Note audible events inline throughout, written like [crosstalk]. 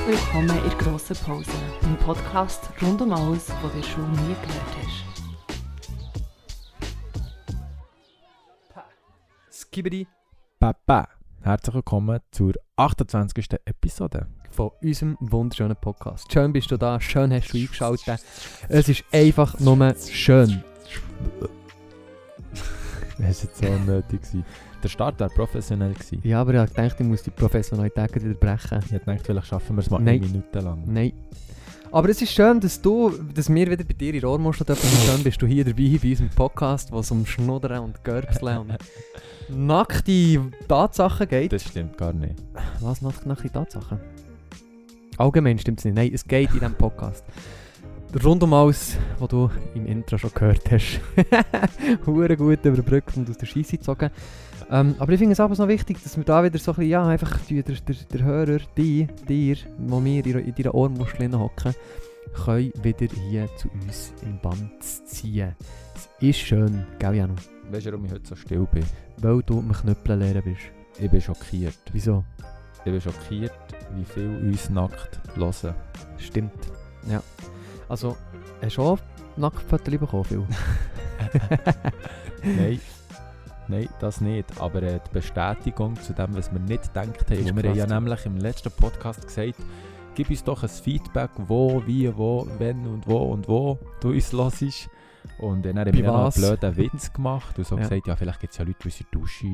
Herzlich willkommen in der grossen Pause, im Podcast rund um alles, was du in der Schule nie gelernt hast. Skibidi Papa. Herzlich willkommen zur 28. Episode. von unserem wunderschönen Podcast. Schön bist du da, schön hast du eingeschaltet. Es ist einfach nur schön. Das war jetzt so unnötig. Der Start war professionell. Gewesen. Ja, aber ich dachte, ich muss die Professionalität wieder brechen. Ich dachte, vielleicht schaffen wir es mal Nein. eine Minute lang. Nein. Aber es ist schön, dass du, dass wir wieder bei dir in Ohrmuschel dürfen. Schön bist du hier dabei bei unserem Podcast, wo es um Schnuddern und Görbseln und [laughs] nackte Tatsachen geht. Das stimmt gar nicht. Was nackte, nackte Tatsachen? Allgemein stimmt es nicht. Nein, es geht in diesem Podcast. Rund um alles, was du im Intro schon gehört hast. [laughs] Hure gut überbrückt und aus der Scheisse gezogen. Ähm, aber ich finde es aber noch wichtig, dass wir da wieder so ein bisschen, ja, einfach der, der, der Hörer, die, dir, wo wir in, in deiner Ohrmuschel hocken, können wieder hier zu uns im Band ziehen. Es ist schön, gell Janu? Weißt du, warum ich heute so still bin? Weil du mit Knüppeln lernen bist. Ich bin schockiert. Wieso? Ich bin schockiert, wie viel uns nackt hören. Stimmt. Ja. Also, hast du auch Nacktfotos bekommen, Phil? [laughs] Nein. Nein, das nicht. Aber äh, die Bestätigung zu dem, was wir nicht gedacht haben. Wir haben ja nämlich im letzten Podcast gesagt, gib uns doch ein Feedback, wo, wie, wo, wenn und wo und wo du uns hörst. Und dann haben wir ja noch einen blöden Witz gemacht und so [laughs] Ja. gesagt, ja, vielleicht gibt es ja Leute, die uns in der Dusche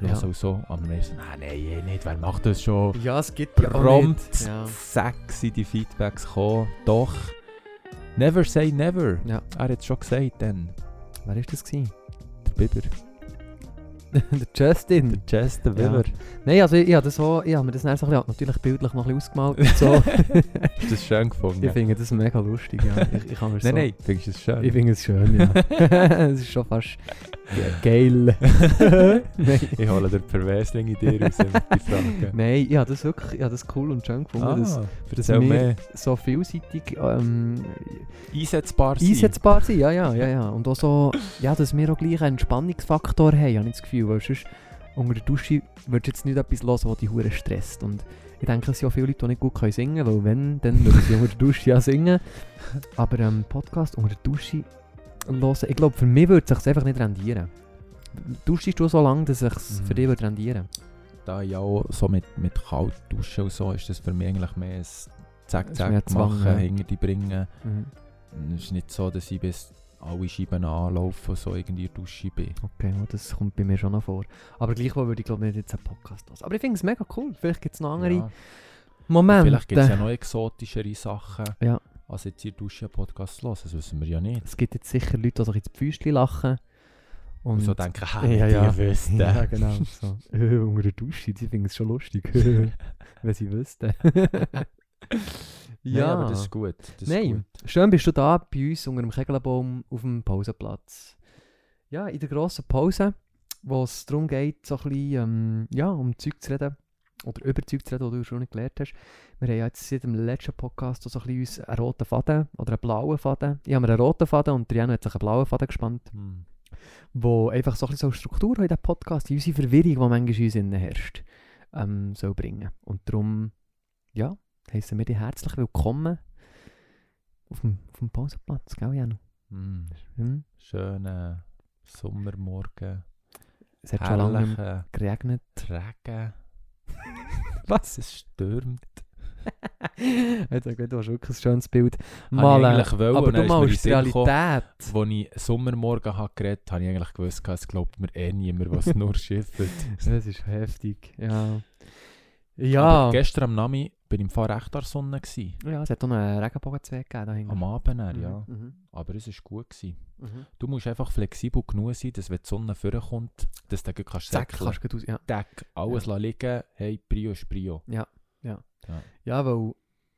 Ja. und so. Aber wir so, nein, nein, eh nicht, wer macht das schon? Ja, es gibt Prompt, Ja. zack, sind die Feedbacks gekommen. Doch, never say never. Ja. Er hat es schon gesagt dann, Wer war das? Gewesen? der Biber. Der Justin. Der Jess, der Ja. Nein, also ich, ich habe das so, ich habe mir das dann so ein bisschen, natürlich bildlich noch ein bisschen ausgemalt und so. [laughs] Hast du das schön gefunden? ich finde das mega lustig, ja. Ich, ich kann mir so, Nein, nein, findest du es schön? Ich finde es schön, ja. [laughs] Es ist schon fast ge- geil. [laughs] nein. ich hole den Perversling in dir raus die Frage. Nein, ich habe das wirklich, ich habe das cool und schön gefunden, dass, Ah, dass erzähl wir mehr. so vielseitig ähm, Einsetzbar sein. einsetzbar sind. Ja, ja, ja, ja. Und auch so, ja, dass wir auch gleich einen Entspannungsfaktor haben, habe ich das Gefühl. Weil sonst unter der Dusche würdest du jetzt nicht etwas hören, was dich hure stresst. Und ich denke, es sind auch viele Leute, die nicht gut können singen können, weil wenn, dann würden sie unter der Dusche ja singen. [laughs] Aber ähm, Podcast unter der Dusche hören, ich glaube, für mich würde es sich einfach nicht rendieren. Duschst du so lange, dass es Mhm. für dich würde rendieren Da ja auch so mit, mit kalt duschen und so, ist das für mich eigentlich mehr ein Zack, ist mehr Zack Zwang, machen, ja. hinter die bringen. mhm. Es ist nicht so, dass ich bis alle Scheiben anlaufen so irgendwie Dusche bin. Okay, ja, das kommt bei mir schon noch vor. Aber gleichwohl würde ich glaube nicht jetzt einen Podcast hören. Aber ich finde es mega cool. Vielleicht gibt es noch andere Ja. Momente. Vielleicht gibt es ja noch exotischere Sachen, Ja. als jetzt der Dusche Podcast hören. Das wissen wir ja nicht. Es gibt jetzt sicher Leute, die sich ins Pfüstchen lachen. Und Und so denken, ja, ja, ja. die wüssten. Ja, genau. So. [laughs] Äh, unter der Dusche, die finden es schon lustig. [laughs] Wenn sie wüssten. [laughs] ja, aber das ist gut. Das ist Nein, gut. schön bist du da bei uns unter dem Kegelbaum auf dem Pausenplatz. Ja, in der grossen Pause, wo es darum geht, so ein bisschen, ähm, ja, um Zeug zu reden. Oder über Zeug zu reden, die du schon nicht gelernt hast. Wir haben ja jetzt seit dem letzten Podcast so ein bisschen uns einen roten Faden oder einen blauen Faden. Ich habe mir einen roten Faden und Janu hat sich einen blauen Faden gespannt. Hm. wo einfach so ein bisschen so Struktur in diesem Podcast, in unsere Verwirrung, die manchmal in uns herrscht, ähm, soll bringen. Und darum, ja, heissen wir dich herzlich willkommen auf dem, auf dem Pausenplatz, gell, Janu? Hm. Hm? Schönen Sommermorgen. Es hat schon lange geregnet. Regen. [laughs] Was? Es stürmt. [laughs] Jetzt okay, du hast wirklich ein schönes Bild. Mal, ich äh, eigentlich wollen, aber du dann ist mir in mal den aus Sinn der gekommen, Realität. Als ich Sommermorgen habe geredet habe, habe ich eigentlich gewusst, es glaubt mir eh niemand, was nur [laughs] schifft. Das ist heftig, ja. Ja, Aber gestern am Nami bin ich im Fall recht an der Sonne. Gewesen. ja es hat auch einen Regenbogenzweig gegeben. Da hinten. Am Abend, Mhm, ja. mhm, Aber es war gut. Gewesen. mhm. Du musst einfach flexibel genug sein, dass wenn die Sonne vorkommt, dass du dann kannst säckeln. kannst du gut aus... Ja. Deck, alles ja. liegen, hey, Prio ist Prio. Ja, weil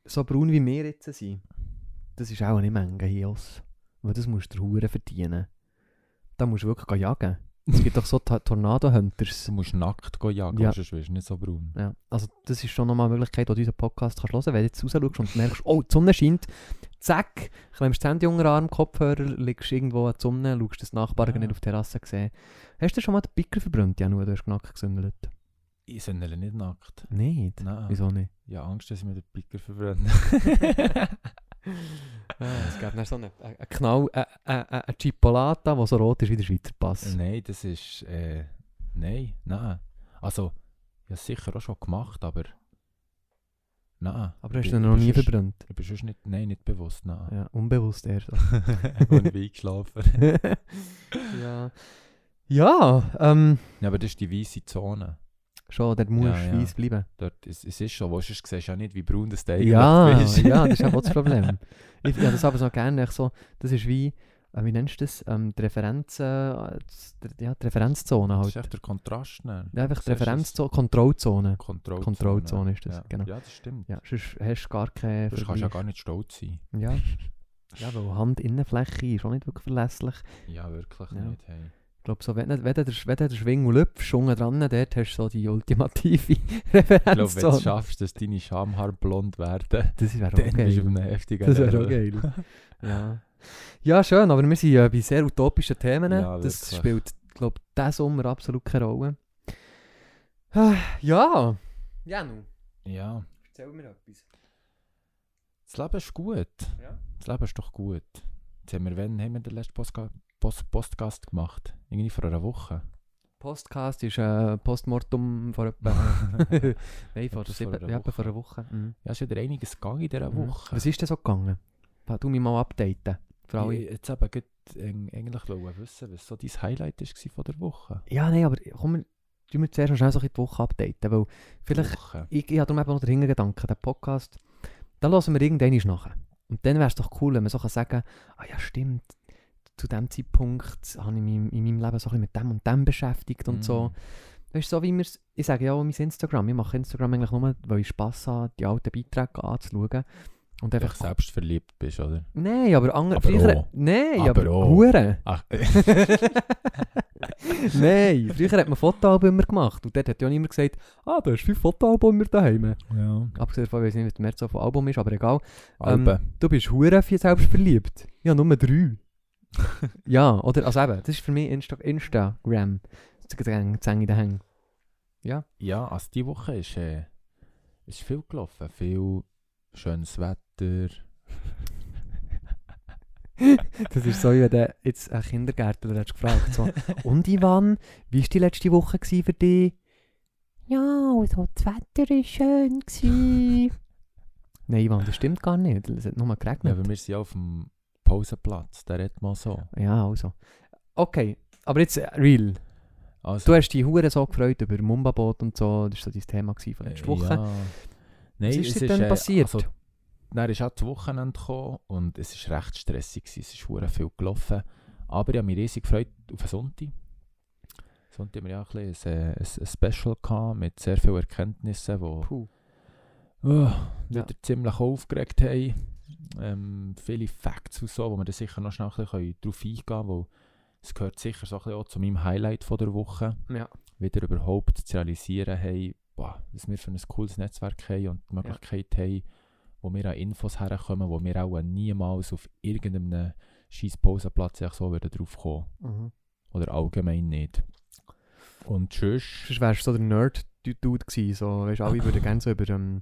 so braun wie wir jetzt sind, das ist auch nicht Menge hier. Weil das musst du Huren verdienen. Da musst du wirklich jagen. Es gibt doch so Tornado-Hunters. Du musst nackt gehen jagen, Ja. sonst wirst du nicht so braun. Ja, also das ist schon nochmal eine Möglichkeit, wo du unseren Podcast kannst hören kannst. Wenn du jetzt rausschaust und merkst, oh, die Sonne scheint, zack, klemmst das Handy unter Arm, Kopfhörer, liegst irgendwo an die Sonne, schaust das Nachbarn Ja. nicht auf der Terrasse gesehen. Hast du schon mal den Picker verbrannt, Janu, du hast nackt gesündelt? Ich sondere nicht nackt. Nicht? Nein. Wieso nicht? Ja, Angst, dass ich mir den Picker verbrenne. [laughs] [laughs] es gibt dann so einen eine Knall, eine, eine, eine Chipolata, die so rot ist wie der Schweizer Pass. nein, das ist. Äh, nein, nein. Also, ich habe es sicher auch schon gemacht, aber. Nein. Aber hast du ihn noch nie verbrannt? Bin sonst nicht. Nein, nicht bewusst, nein. Ja, unbewusst erst. [laughs] Und ich bin eingeschlafen. [laughs] ja. Ja, ähm, Ja, aber das ist die weiße Zone. Schon, dort musst Ja, du ja. weiss bleiben. Dort, es, es ist schon, wo du siehst du ja nicht, wie braun das Teig Ja, ist. [laughs] ja, das ist auch das [laughs] Problem. Ich, ja, das aber so gerne, echt so, das ist wie, äh, wie nennst du das? Ähm, die Referenz, äh, das- ja, die Referenzzone Das halt. ist echt der Kontrast. Ne? Ja, einfach die du das? Referenzzone, Kontrollzone. Kontrollzone. Kontrollzone ist das, ja. genau. Ja, das stimmt. Ja, sonst hast du gar keine Du kannst ja Vergleich. gar nicht stolz sein. Ja. [laughs] ja, weil Handinnenfläche ist auch nicht wirklich verlässlich. Ja, wirklich Ja. nicht. Hey. Ich glaube, so, wenn, wenn, der, wenn du Schwing lüpfst, unten dran, dort hast du so die ultimative [laughs] Ich glaube, wenn du schaffst, dass deine Schamhaare blond werden, Das wäre auch dann bist du auf geil. einem heftigen Das wäre auch geil. [laughs] ja. ja, schön, aber wir sind äh, bei sehr utopischen Themen. Ja, das wirklich. spielt, glaube ich, diesen Sommer absolut keine Rolle. Ah, ja. Janu, Ja, erzähl mir etwas. das Leben ist gut. Ja. Das Leben ist doch gut. Jetzt haben wir, wann haben wir den letzten Postka Post Postgast gemacht? Irgendwie vor einer Woche. Postcast ist ein Postmortem vor etwa... [laughs] [laughs] Nein, vor, sieben, vor einer ja, vor Woche. einer Woche. Mhm. Ja, es ist wieder einiges gegangen in dieser Mhm. Woche. Was ist denn so gegangen? Du mich mal updaten. Für alle. Ich jetzt eben ähm, eigentlich wollen wissen, was so dein Highlight war von der Woche. Ja, nein, aber komm, tun wir zuerst schnell so ein die Woche updaten, weil vielleicht, Woche. ich, ich habe darum eben noch den Hintergedanken, den Podcast, da hören wir irgendwann nachher. Und dann wäre es doch cool, wenn man so kann sagen ah ja stimmt, zu dem Zeitpunkt habe ich mich in meinem Leben so ein bisschen mit dem und dem beschäftigt und so. Mm. Weißt du, so wie wir ich sage ja auch mein Instagram, ich mache Instagram eigentlich nur, weil ich Spass habe, die alten Beiträge anzuschauen. Und einfach, selbst verliebt bist, oder? nein, aber andere, Aber früher, auch. nein, Aber aber, auch. Hure. Ach, [laughs] [laughs] Nein, früher hat man Fotoalben immer gemacht und dort hat ja niemand gesagt, ah, du hast fünf Fotoalben immer daheim. ja. Abgesehen davon, ich weiß nicht, was der März so von Album ist, aber egal. Ähm. Du bist hure viel selbst verliebt. Ja, nur drei. [laughs] ja, oder, also eben, das ist für mich Insta Instagram. Das Zäng in den Hängen. Ja, also diese Woche ist, äh, ist viel gelaufen. Viel schönes Wetter. [laughs] Das ist so, wie wenn jetzt einen Kindergärtner hättest gefragt so, und Ivan, wie war die letzte Woche für dich? Ja, also das Wetter war schön. Gewesen. Nein, Ivan, das stimmt gar nicht. Es hat nur Ja, geregnet. aber wir sind auf dem Pausenplatz. Der redet mal so. Ja, also. Okay, aber jetzt äh, real. Also, Du hast dich hure so gefreut über Mumba-Boot und so. Das war so dein Thema von letzter äh, Woche. Ja. [laughs] Nein, Was ist es denn äh, passiert? Also, dann ist auch das Wochenende gekommen und es war recht stressig. Gewesen. Es ist viel gelaufen. Aber ich habe mich riesig gefreut auf den Sonntag. Sonntag haben wir ja auch ein, bisschen ein, ein, Special gehabt mit sehr vielen Erkenntnissen, die oh, Ja. ziemlich aufgeregt haben. Ähm, viele Facts und so, wo wir da sicher noch schnell ein drauf eingehen können, weil es gehört sicher so ein bisschen auch zu meinem Highlight von der Woche. Ja. Wieder überhaupt zu realisieren, hey, boah, was wir für ein cooles Netzwerk haben und die Möglichkeit haben, wo wir an Infos herkommen, wo wir auch niemals auf irgendeinem scheiß Pausenplatz so würden drauf kommen. Mhm. Oder allgemein nicht. Und sonst... Sonst wärst du so der Nerd-Dude gewesen. So, weißt, alle würden gerne so über ähm,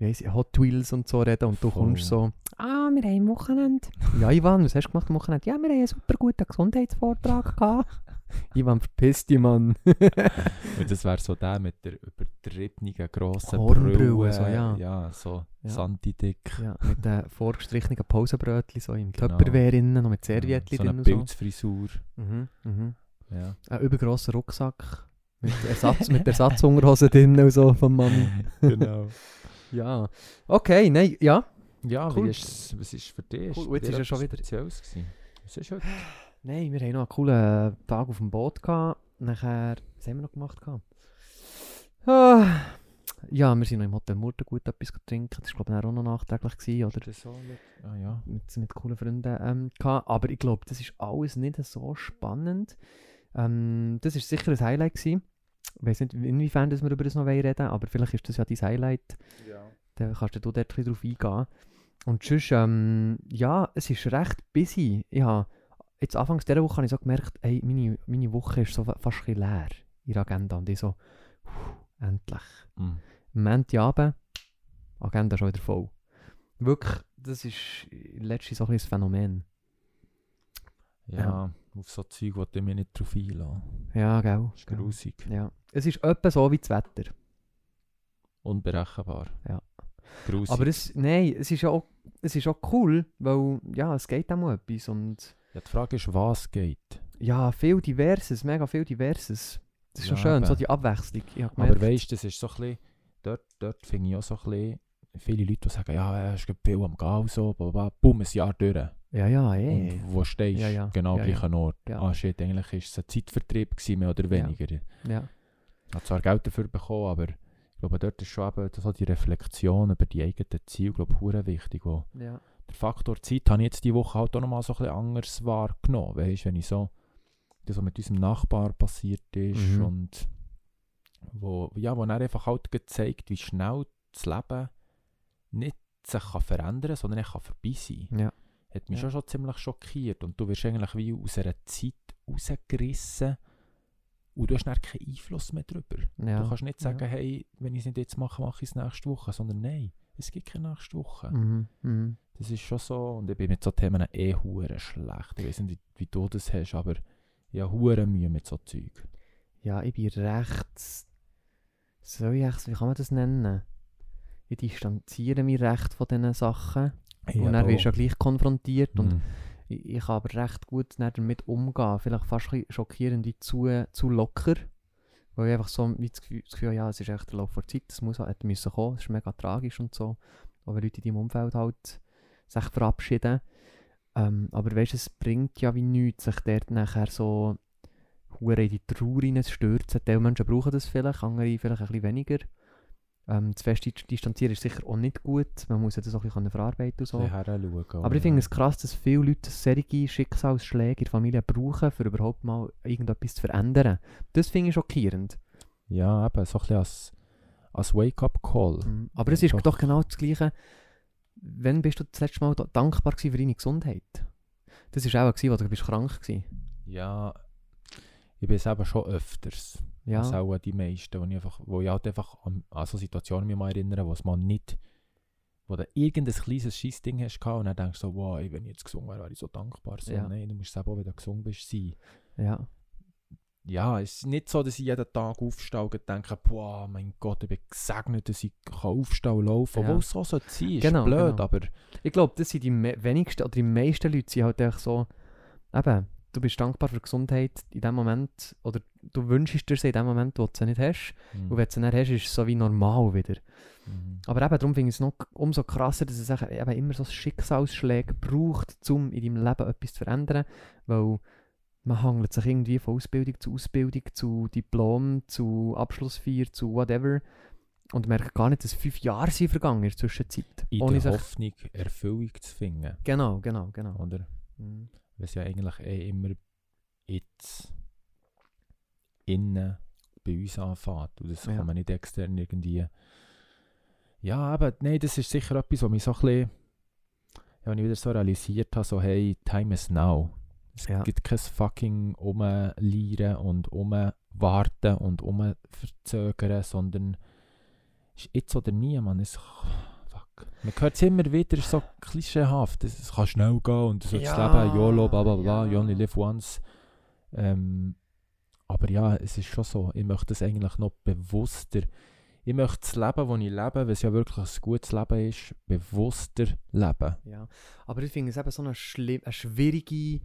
wie heisst Hot Wheels und so reden und du Voll. kommst so, ah, wir haben am Wochenende. ja, Ivan, was hast du gemacht am Wochenende? Ja, wir haben einen super guten Gesundheitsvortrag [laughs] gehabt. Ivan, verpiss dich, Mann. [laughs] Und das wäre so der mit der übertriebenen grossen Hornbrille, Brille. so, ja. Ja, so Ja. Santi-dick. ja, mit den vorgestrichenen Pausenbrötchen so im Genau. Tupperware innen, noch mit Serviettchen so drin eine und so. Pilzfrisur. Mhm, mhm. Ja. Ein übergrosser Rucksack mit, [laughs] Ersatz, mit Ersatzunterhosen drin und so vom Mann. genau. Ja. Okay, nein, ja. Ja, Cool. wie ist, was ist für dich? Cool, jetzt ist ja schon wieder- Spezielles gewesen? Was ist heute? Nein, wir haben noch einen coolen Tag auf dem Boot gehabt. Nachher, was haben wir noch gemacht? Gehabt? Ah, ja, wir sind noch im Hotel Murten gut etwas trinken. Das war glaube ich auch noch nachträglich gewesen, oder? Das so mit, ah ja. Mit, mit coolen Freunden ähm, gehabt. Aber ich glaube, das ist alles nicht so spannend. Ähm, das war sicher ein Highlight gewesen. Ich weiß nicht, inwiefern dass wir über das noch reden wollen, aber vielleicht ist das ja dein Highlight. ja. Dann kannst du dort ein bisschen drauf eingehen. Und sonst, ähm, ja, es ist recht busy. Ich habe, jetzt anfangs dieser Woche habe ich so gemerkt, ey, meine, meine Woche ist so fa- fast ein leer der Agenda. Und ich so, puh, Endlich. Mm. Am Montagabend, Agenda schon wieder voll. Wirklich, das ist letztens so ein Phänomen. Ja, auf so Zeug wollte ich mich nicht drauf einlassen. Ja, gell? Das ist grusig. Ja. Es ist etwa so wie das Wetter. Unberechenbar. Ja. Grusig. Aber es, nein, es ist auch, es ist auch cool, weil ja, es geht auch mal etwas und ja, die Frage ist, was geht. ja, viel Diverses, mega viel Diverses. Das ist Ja, schon schön, eben. so die Abwechslung. Aber weißt du, das ist so ein bisschen, dort, dort finde ich auch so ein bisschen, viele Leute, die sagen, ja, es gibt viel am Gau, so, bla, bla, bla, bumm, ein Jahr durch. Ja, ja, eh. Und wo stehst du? Ja, ja. Genau Ja, gleichen Ort. Ah shit, eigentlich war es ein Zeitvertrieb, gewesen, mehr oder weniger. Ja. Ich habe zwar Geld dafür bekommen, aber ich glaube, dort ist schon eben so die Reflexion über die eigenen Ziele, glaube ich, wichtig. Wo ja. der Faktor Zeit habe ich jetzt diese Woche halt auch nochmal so ein bisschen anders wahrgenommen. Weißt du, wenn ich so, das, was mit unserem Nachbar passiert ist Mhm. und wo, ja, wo er einfach halt gezeigt, wie schnell das Leben nicht sich kann verändern kann, sondern es kann vorbei sein. Ja. Hat mich Ja. schon, schon ziemlich schockiert. Und du wirst eigentlich wie aus einer Zeit rausgerissen und du hast dann keinen Einfluss mehr drüber. ja. Du kannst nicht sagen, ja. hey, wenn ich es nicht jetzt mache, mache ich es nächste Woche, sondern nein, es gibt keine nächste Woche. Mhm. Mhm. Das ist schon so, und ich bin mit so Themen eh hure schlecht. Ich weiß nicht, wie, wie du das hast, aber ich habe hure Mühe mit so Zeug. Ja, ich bin recht. Echt, wie kann man das nennen? Ich distanziere mich recht von diesen Sachen. Und dann wirst du ja gleich konfrontiert. Und Mhm. ich, ich kann aber recht gut damit umgehen. Vielleicht fast ein schockierend wie zu, zu locker. Weil ich einfach so wie das Gefühl, das Gefühl ja, es ist echt der Lauf der Zeit, das muss halt müssen kommen, das ist mega tragisch und so. Aber Leute in deinem Umfeld halt sich verabschieden. Ähm, aber weißt du, es bringt ja wie nichts, sich dort nachher so hure in die Trauer stürzen. Teil Menschen brauchen das vielleicht, andere vielleicht ein bisschen weniger. Ähm, zu fest dis- distanzieren ist sicher auch nicht gut. Man muss ja das auch ein bisschen verarbeiten und so. Heranschauen, Aber ich finde es krass, dass viele Leute solche Schicksalsschläge in der Familie brauchen, um überhaupt mal irgendetwas zu verändern. Das finde ich schockierend. Ja, eben, so ein bisschen als, als Wake-up-Call. Mhm. Aber es ist Doch. doch genau das Gleiche. Wann bist du das letzte Mal da- dankbar für deine Gesundheit? Das war auch, wo du bist krank warst. Ja, ich bin es eben schon öfters. Ja, Das auch die meisten, wo ich, einfach, wo ich halt einfach an, an so Situationen mich mal erinnere, wo es mal nicht, wo du irgendein kleines Scheissding hast gehabt und dann denkst du so, wow, ey, wenn ich jetzt gesund wäre, wäre ich so dankbar. So, Ja. Nein, du musst selber, wenn du gesund bist, sein. ja. Ja, es ist nicht so, dass ich jeden Tag aufstehe und denke, boah, mein Gott, ich bin gesegnet, dass ich aufstehen und laufen Ja. Obwohl es so sollte sein, ist Genau, blöd, genau. aber Ich glaube, das sind die wenigsten oder die meisten Leute sind halt echt so, eben, du bist dankbar für Gesundheit in dem Moment, oder du wünschst dir sie in dem Moment, wo du sie nicht hast. hm, Und wenn du sie nicht hast, ist es so wie normal wieder. mhm. Aber eben, darum finde ich es noch umso krasser, dass es eben immer so Schicksalsschläge braucht, um in deinem Leben etwas zu verändern. Weil man hangelt sich irgendwie von Ausbildung zu Ausbildung, zu Diplom, zu Abschlussfeier, zu whatever. Und merkt gar nicht, dass fünf Jahre sind vergangen in der Zwischenzeit. in Ohne der. Hoffnung, Erfüllung zu finden, Genau, genau, genau. oder? Mhm. Es ja eigentlich eh immer jetzt innen bei uns anfängt. Und das Ja. kann man nicht extern irgendwie. Ja, aber nein, das ist sicher etwas, was mich so ein bisschen. Ja, wenn ich wieder so realisiert habe, so hey, time is now. Es Ja. gibt kein fucking Umleiern und Umwarten und Umverzögern, sondern ist jetzt oder nie, man. Es, fuck. Man hört es immer wieder so klischeehaft. Es, es kann schnell gehen und so Ja, das Leben, YOLO, bla bla bla, ja. you only live once. Ähm, aber ja, es ist schon so. Ich möchte das eigentlich noch bewusster. Ich möchte das Leben, das ich lebe, weil es ja wirklich ein gutes Leben ist, bewusster leben. Ja, aber ich finde es eben so eine, schli- eine schwierige,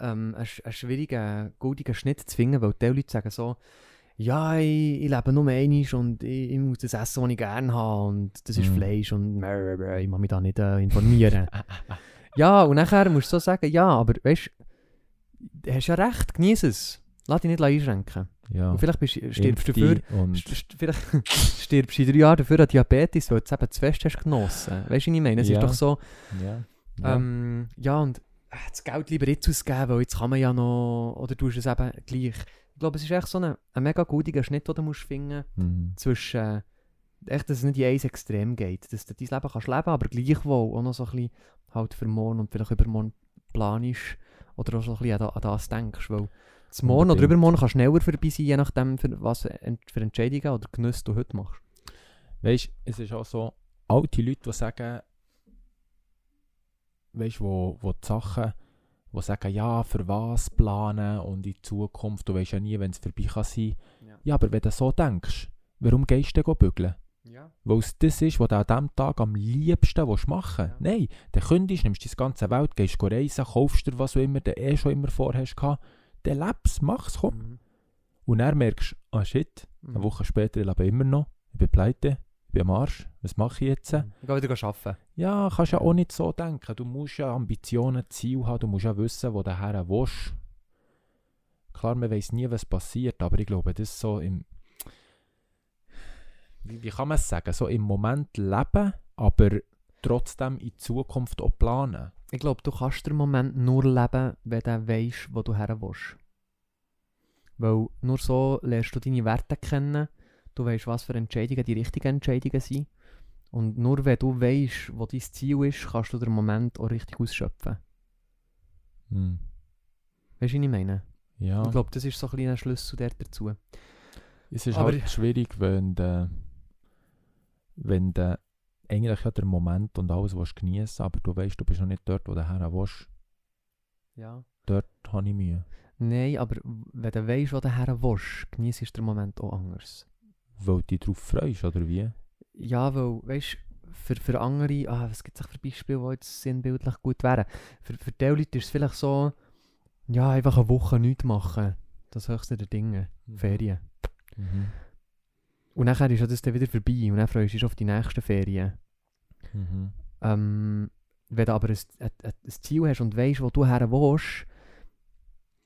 ähm, einen, einen schwierigen, goldigen Schnitt zu finden, weil die Leute sagen so, ja, ich, ich lebe nur einmal und ich, ich muss das essen, was ich gerne habe und das ist Mhm. Fleisch und ich muss mich da nicht äh, informieren. [laughs] ja, und nachher musst du so sagen, ja, aber weißt du, hast ja recht, genieße es. Lass dich nicht einschränken. Ja. Und vielleicht bist, stirbst du dafür St- Vielleicht [laughs] stirbst du in drei Jahren dafür an Diabetes, weil du es eben zu fest hast genossen. Weißt du, was ich meine? Es Ja. ist doch so, ja. Ja. ähm, ja, und äh, das Geld lieber jetzt ausgeben, weil jetzt kann man ja noch, oder du hast es eben gleich. Ich glaube, es ist echt so ein, ein mega guter Schnitt, den du musst finden Mhm. zwischen, äh, echt, dass es nicht in eins Extrem geht. Dass du dein Leben kannst leben, aber gleichwohl auch noch so ein bisschen halt für morgen und vielleicht übermorgen planst Oder auch so ein bisschen an, an das denkst. Weil das Morgen oder übermorgen kann schneller vorbei sein, je nachdem, für was für Entscheidungen oder Genüsse du heute machst. Weißt du, es ist auch so, alte Leute, die sagen, weißt du, wo, wo die Sachen, die sagen, ja, für was planen und in Zukunft, du weißt ja nie, wenn es vorbei kann sein. Ja. Ja, aber wenn du so denkst, warum gehst du denn bügeln? Ja. Weil es das ist, was du an diesem Tag am liebsten willst machen Ja. Nein, dann kündigst, nimmst die ganze Welt, gehst reisen, kaufst dir was auch immer du eh schon immer vorhast dann lebst, mach's, komm. Mhm. Und dann merkst du, ah shit, Mhm. eine Woche später, ich lebe immer noch, ich bin pleite, ich bin am Arsch, was mache ich jetzt? Ich gehe wieder arbeiten. Ja, kannst ja auch nicht so denken. Du musst ja Ambitionen, Ziel haben, du musst ja wissen, wo du her willst. Klar, man weiß nie, was passiert, aber ich glaube, das ist so im... Wie, wie kann man es sagen? So im Moment leben, aber trotzdem in Zukunft auch planen. Ich glaube, du kannst den Moment nur leben, wenn du weißt, wo du her willst. Weil nur so lernst du deine Werte kennen, du weißt, was für Entscheidungen die richtigen Entscheidungen sind. Und nur wenn du weißt, wo dein Ziel ist, kannst du den Moment auch richtig ausschöpfen. Hm. Weißt du, was ich meine? Ja, Ich glaube, das ist so ein kleiner Schlüssel der dazu. es ist aber- halt schwierig, wenn du, wenn du eigentlich ja den Moment und alles willst geniessen aber du weißt, du bist noch nicht dort, wo du her willst. Ja. Dort habe ich Mühe. Nein, aber wenn du weißt, wo du her willst, genießt den Moment auch anders. Weil du dich darauf freust, oder wie? Ja, weil, weißt du, für, für andere, ah, was gibt es für Beispiele, die jetzt sinnbildlich gut wären? Für, für die Leute ist es vielleicht so, ja, einfach eine Woche nichts machen. Das höchste der Dinge. Ferien. Mhm. Und nachher ist das dann wieder vorbei und dann freust du dich auf die nächsten Ferien. Mhm. Ähm, wenn du aber ein, ein, ein ein Ziel hast und weißt, wo du her willst,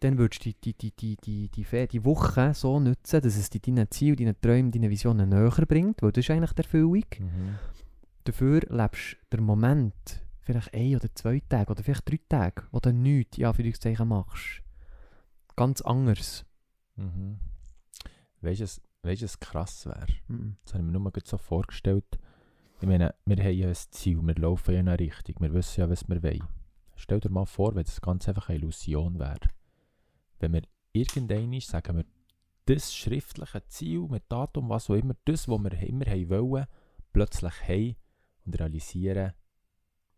dann würdest du die, die, die, die, die, die, Woche so nutzen, dass es dich deinen Ziel, deinen Träumen, deinen Visionen näher bringt, weil das ist eigentlich die Erfüllung. Mhm. Dafür lebst du den Moment, vielleicht ein oder zwei Tage oder vielleicht drei Tage, wo du nichts in Anführungszeichen machst. Ganz anders. Mhm. Weißt du, weißt was krass wäre? Mhm. Das habe ich mir nur gerade so vorgestellt. Ich meine, wir haben ja ein Ziel, wir laufen ja in eine Richtung, wir wissen ja, was wir wollen. Stell dir mal vor, wenn das Ganze einfach eine Illusion wäre. Wenn wir irgendwann sagen wir, das schriftliche Ziel mit Datum, was auch immer, das, was wir immer haben wollen, plötzlich haben und realisieren,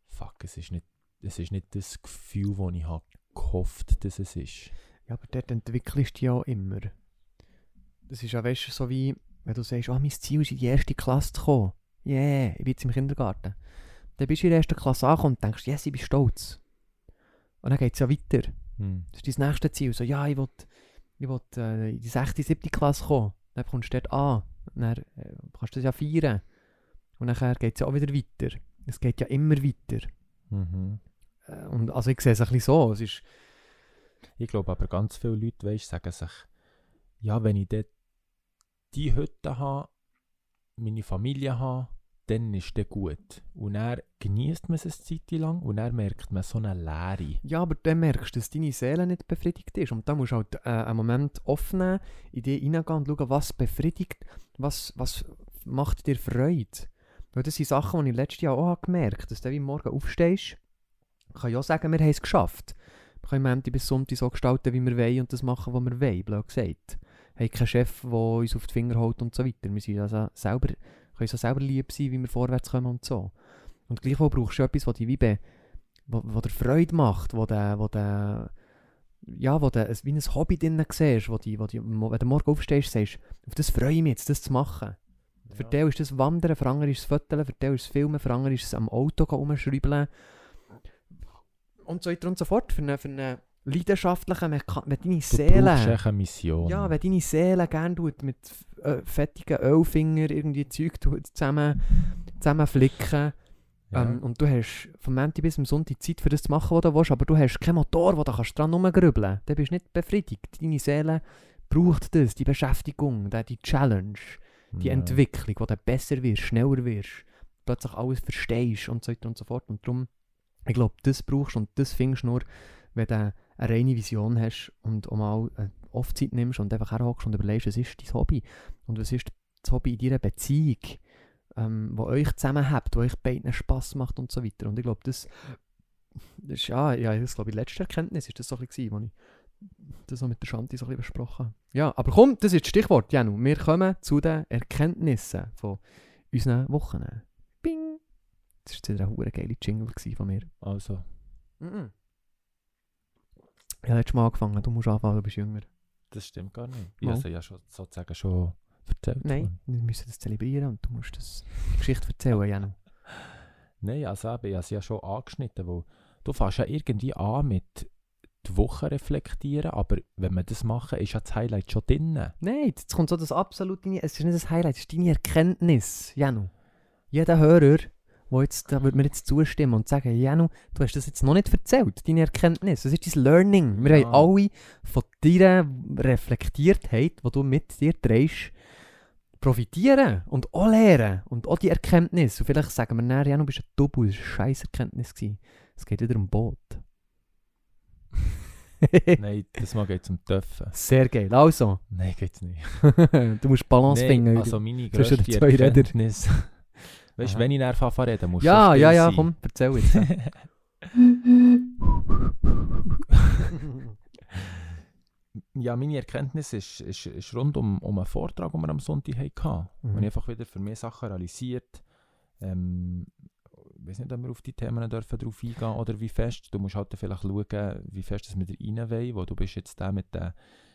fuck, es ist nicht, es ist nicht das Gefühl, das ich habe gehofft, dass es ist. Ja, aber dort entwickelst du ja immer. Das ist ja, weißt so wie, wenn du sagst, oh, mein Ziel ist in die erste Klasse zu kommen. Yeah, ich bin jetzt im Kindergarten. Dann bist du in der ersten Klasse angekommen und denkst, yes, ich bin stolz. Und dann geht es ja weiter. Hm. Das ist dein nächstes Ziel. So, ja, ich will, ich will äh, in die 6., 7. Klasse kommen. Dann kommst du dort an. Dann äh, kannst du das ja feiern. Und dann geht es ja auch wieder weiter. Es geht ja immer weiter. Mhm. Äh, und also ich sehe es ein bisschen so. Es ist, Ich glaube aber ganz viele Leute weißt, sagen sich, ja, wenn ich dort die Hütte habe, meine Familie habe, dann ist das gut. Und dann genießt man es eine Zeit lang und dann merkt man so eine Leere. ja, aber dann merkst du, dass deine Seele nicht befriedigt ist. Und da musst du halt äh, einen Moment offen in dich hineingehen und schauen, was befriedigt, was, was macht dir Freude. Weil das sind Sachen, die ich letztes Jahr auch gemerkt habe, dass du wie morgen aufstehst, kann ich auch sagen, wir haben es geschafft. Wir können Montag bis Sonntag so gestalten, wie wir wollen und das machen, was wir wollen, blöd gesagt. Wir haben keinen Chef, der uns auf die Finger haut und so weiter. Wir sind also selber, können so selber lieb sein, wie wir vorwärts kommen und so. Und gleichwohl brauchst du etwas, was dich wie, be, wo, wo dir Freude macht, wo der, wo der, ja, wo du wie ein Hobby drin siehst, wo die, wo die, wenn du morgen aufstehst, sagst, auf das freue ich mich jetzt, das zu machen. Für den ist das Wandern, für andere ist es Foteln, für den ist es Filmen, für andere ist es am Auto rumschrauben. Und so weiter und so fort. Für einen, für einen leidenschaftlichen, wenn wenn deine Seele... eine Mission. Ja, wenn deine Seele gerne tut, mit äh, fettigen Ölfinger irgendwie Zeug tut, zusammen, zusammen flicken. Ja. Ähm, und du hast vom Montag bis zum Sonntag Zeit für das zu machen, was du willst, aber du hast keinen Motor, wo du kannst dran rumgrübeln kannst. Dann bist du nicht befriedigt. Deine Seele braucht das, die Beschäftigung, die Challenge, die Ja. Entwicklung, wo du besser wirst, schneller wirst, plötzlich alles verstehst und so weiter und so fort. Und darum, ich glaube, das brauchst du und das findest du nur, wenn du eine reine Vision hast und auch mal äh, oft Zeit nimmst und einfach herhockst und überlegst, was ist dein Hobby und was ist das Hobby in deiner Beziehung, ähm, wo euch zusammen habt, wo euch beiden Spass macht und so weiter. Und ich glaube, das das ist, ja, ja, das glaube ich, die letzte Erkenntnis ist das so ein bisschen, wo ich das so mit der Shanti so ein bisschen besprochen habe. Ja, aber komm, das ist das Stichwort, Janu. Wir kommen zu den Erkenntnissen von unseren Wochen. Bing! Das war wieder ein geile Jingle von mir. Also, Mhm. Ja, letztes Mal angefangen, du musst anfangen, du bist jünger. das stimmt gar nicht. Ich habe es ja schon, sozusagen schon erzählt. Nein, wir müssen das zelebrieren und du musst das die Geschichte erzählen, Janu. [laughs] Nein, also eben, ich habe es ja schon angeschnitten, weil du fängst ja irgendwie an mit die Woche reflektieren, aber wenn wir das machen, ist ja das Highlight schon drin. Nein, jetzt kommt so das absolute, es ist nicht das Highlight, es ist deine Erkenntnis, Janu. Jeder Hörer, wo jetzt, da würde mir jetzt zustimmen und sagen, Janu, du hast das jetzt noch nicht erzählt, deine Erkenntnis, das ist dein Learning. Wir Ja. haben alle von deiner Reflektiertheit, die du mit dir trägst, profitieren und auch lernen und auch die Erkenntnis. Und vielleicht sagen wir nachher, Janu, bist ein Double, das war eine scheiß Erkenntnis. gewesen. Es geht wieder um Boot. [laughs] Nein, das mal geht zum Töpfen. Sehr geil. Also, Nein, geht's nicht. [laughs] du musst Balance Nein, finden. also meine grösste. Erkenntnis... Weißt du, wenn ich nachher anfange reden, musst du ja, ja, ja, komm, erzähl jetzt. [laughs] Ja, meine Erkenntnis ist, ist, ist rund um, um einen Vortrag, den wir am Sonntag hatten. Mhm. Und ich einfach wieder für mich Sachen realisiert. Ähm, ich weiß nicht, ob wir auf die Themen dürfen drauf eingehen oder wie fest. Du musst halt dann vielleicht schauen, wie fest das mit dir rein will, wo du bist jetzt der mit, der,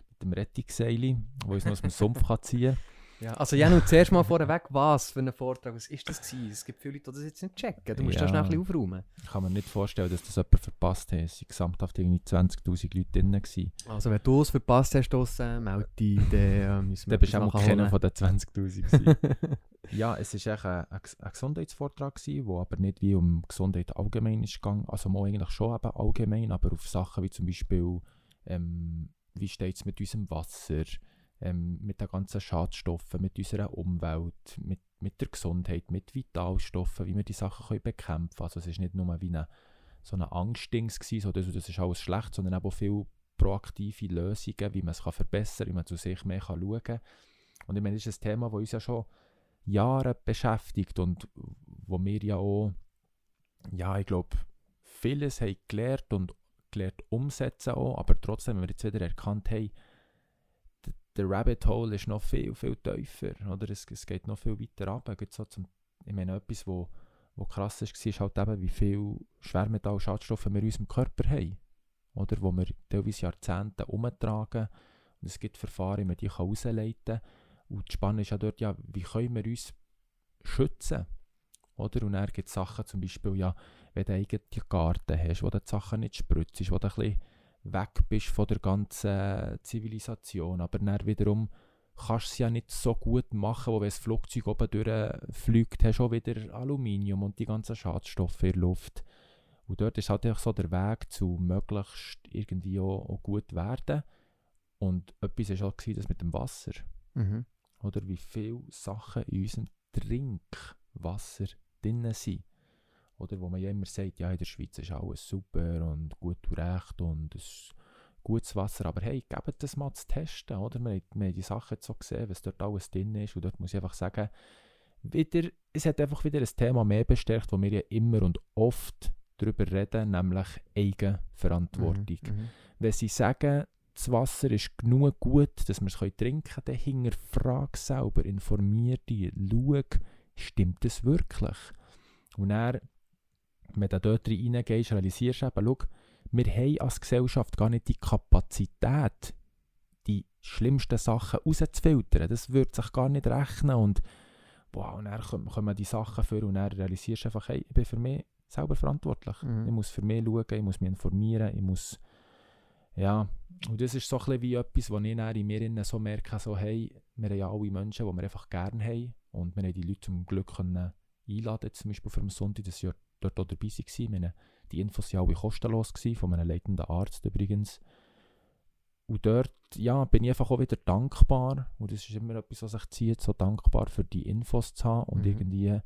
mit dem Rettungsseil, wo uns noch aus dem Sumpf kann ziehen ja, also Janu, zuerst mal vorweg, was für ein Vortrag, was ist das gewesen? Es gibt viele Leute, die das jetzt nicht checken. Du musst Ja. da schnell ein bisschen aufräumen. Ich kann mir nicht vorstellen, dass das jemand verpasst hat. Es waren gesamthaft irgendwie 20'000 Leute drin. Gewesen. Also wenn du es verpasst hast, draussen, melde dich, dann äh, müssen wir [laughs] Dann bist du auch mal keiner von den 20'000 gewesen. [laughs] Ja, es war echt ein, ein, ein Gesundheitsvortrag, gewesen, wo aber nicht wie um Gesundheit allgemein ist gegangen. Also mal eigentlich schon eben allgemein, aber auf Sachen wie zum Beispiel, ähm, wie steht es mit unserem Wasser, ähm, mit den ganzen Schadstoffen, mit unserer Umwelt, mit, mit der Gesundheit, mit Vitalstoffen, wie wir die Sachen können bekämpfen können. Also es ist nicht nur wie eine, so eine Angstdings gewesen, so, das, das ist alles schlecht, sondern auch viele proaktive Lösungen, wie man es kann verbessern kann, wie man zu sich mehr kann schauen kann. Und ich meine, das ist ein Thema, das uns ja schon Jahre beschäftigt und wo wir ja auch, ja, ich glaube, vieles haben gelernt und gelernt umsetzen auch, aber trotzdem, wenn wir jetzt wieder erkannt haben, der Rabbit Hole ist noch viel, viel tiefer, oder? Es, es geht noch viel weiter runter. Geht so zum, ich meine, etwas, wo, wo krass ist, war, ist halt eben, wie viel Schwermetall, Schadstoffe wir in unserem Körper haben, oder? Wo wir teilweise Jahrzehnte umtragen und es gibt Verfahren, wie man die herausleiten kann. Und das Spannende ist ja dort, ja, wie können wir uns schützen? Oder? Und dann gibt es Sachen, zum Beispiel, ja, wenn du einen eigenen Garten hast, wo du die Sachen nicht spritzt, wo du ein bisschen weg bist von der ganzen Zivilisation, aber dann wiederum kannst du es ja nicht so gut machen, wo wenn das Flugzeug oben durchfliegt, hast du auch wieder Aluminium und die ganzen Schadstoffe in der Luft. Und dort ist halt einfach so der Weg zu möglichst irgendwie auch, auch gut werden. Und etwas war auch gewesen, das mit dem Wasser. Mhm. Oder wie viele Sachen in unserem Trinkwasser drin sind. Oder wo man ja immer sagt, ja, in der Schweiz ist alles super und gut und recht und es gutes Wasser. Aber hey, gebt das mal zu testen, oder? Wir, wir haben die Sachen jetzt so gesehen, was dort alles drin ist. Und dort muss ich einfach sagen, wieder, es hat einfach wieder ein Thema mehr bestärkt, wo wir ja immer und oft darüber reden, nämlich Eigenverantwortung Mhm. wenn sie sagen, das Wasser ist genug gut, dass wir es trinken können, dann hinterfrag selber, informier dich, schau, stimmt das wirklich? Und dann, wenn du dort reingehst, realisierst du eben, schau, wir haben als Gesellschaft gar nicht die Kapazität, die schlimmsten Sachen rauszufiltern. Das wird sich gar nicht rechnen und wow, und dann kommen, die Sachen vor und dann realisierst du einfach, hey, ich bin für mich selber verantwortlich. Mhm. Ich muss für mich schauen, ich muss mich informieren, ich muss ja, und das ist so ein wie etwas, was ich dann in mir so merke, so, hey, wir haben ja alle Menschen, die wir einfach gerne haben und wir haben die Leute zum Glück können einladen, zum Beispiel für den Sonntag, sie ja dort auch dabei waren. Ich meine, die Infos waren alle kostenlos, gewesen, von einem leitenden Arzt übrigens. Und dort, ja, bin ich einfach auch wieder dankbar und das ist immer etwas, was sich zieht, so dankbar für die Infos zu haben und Mhm. irgendwie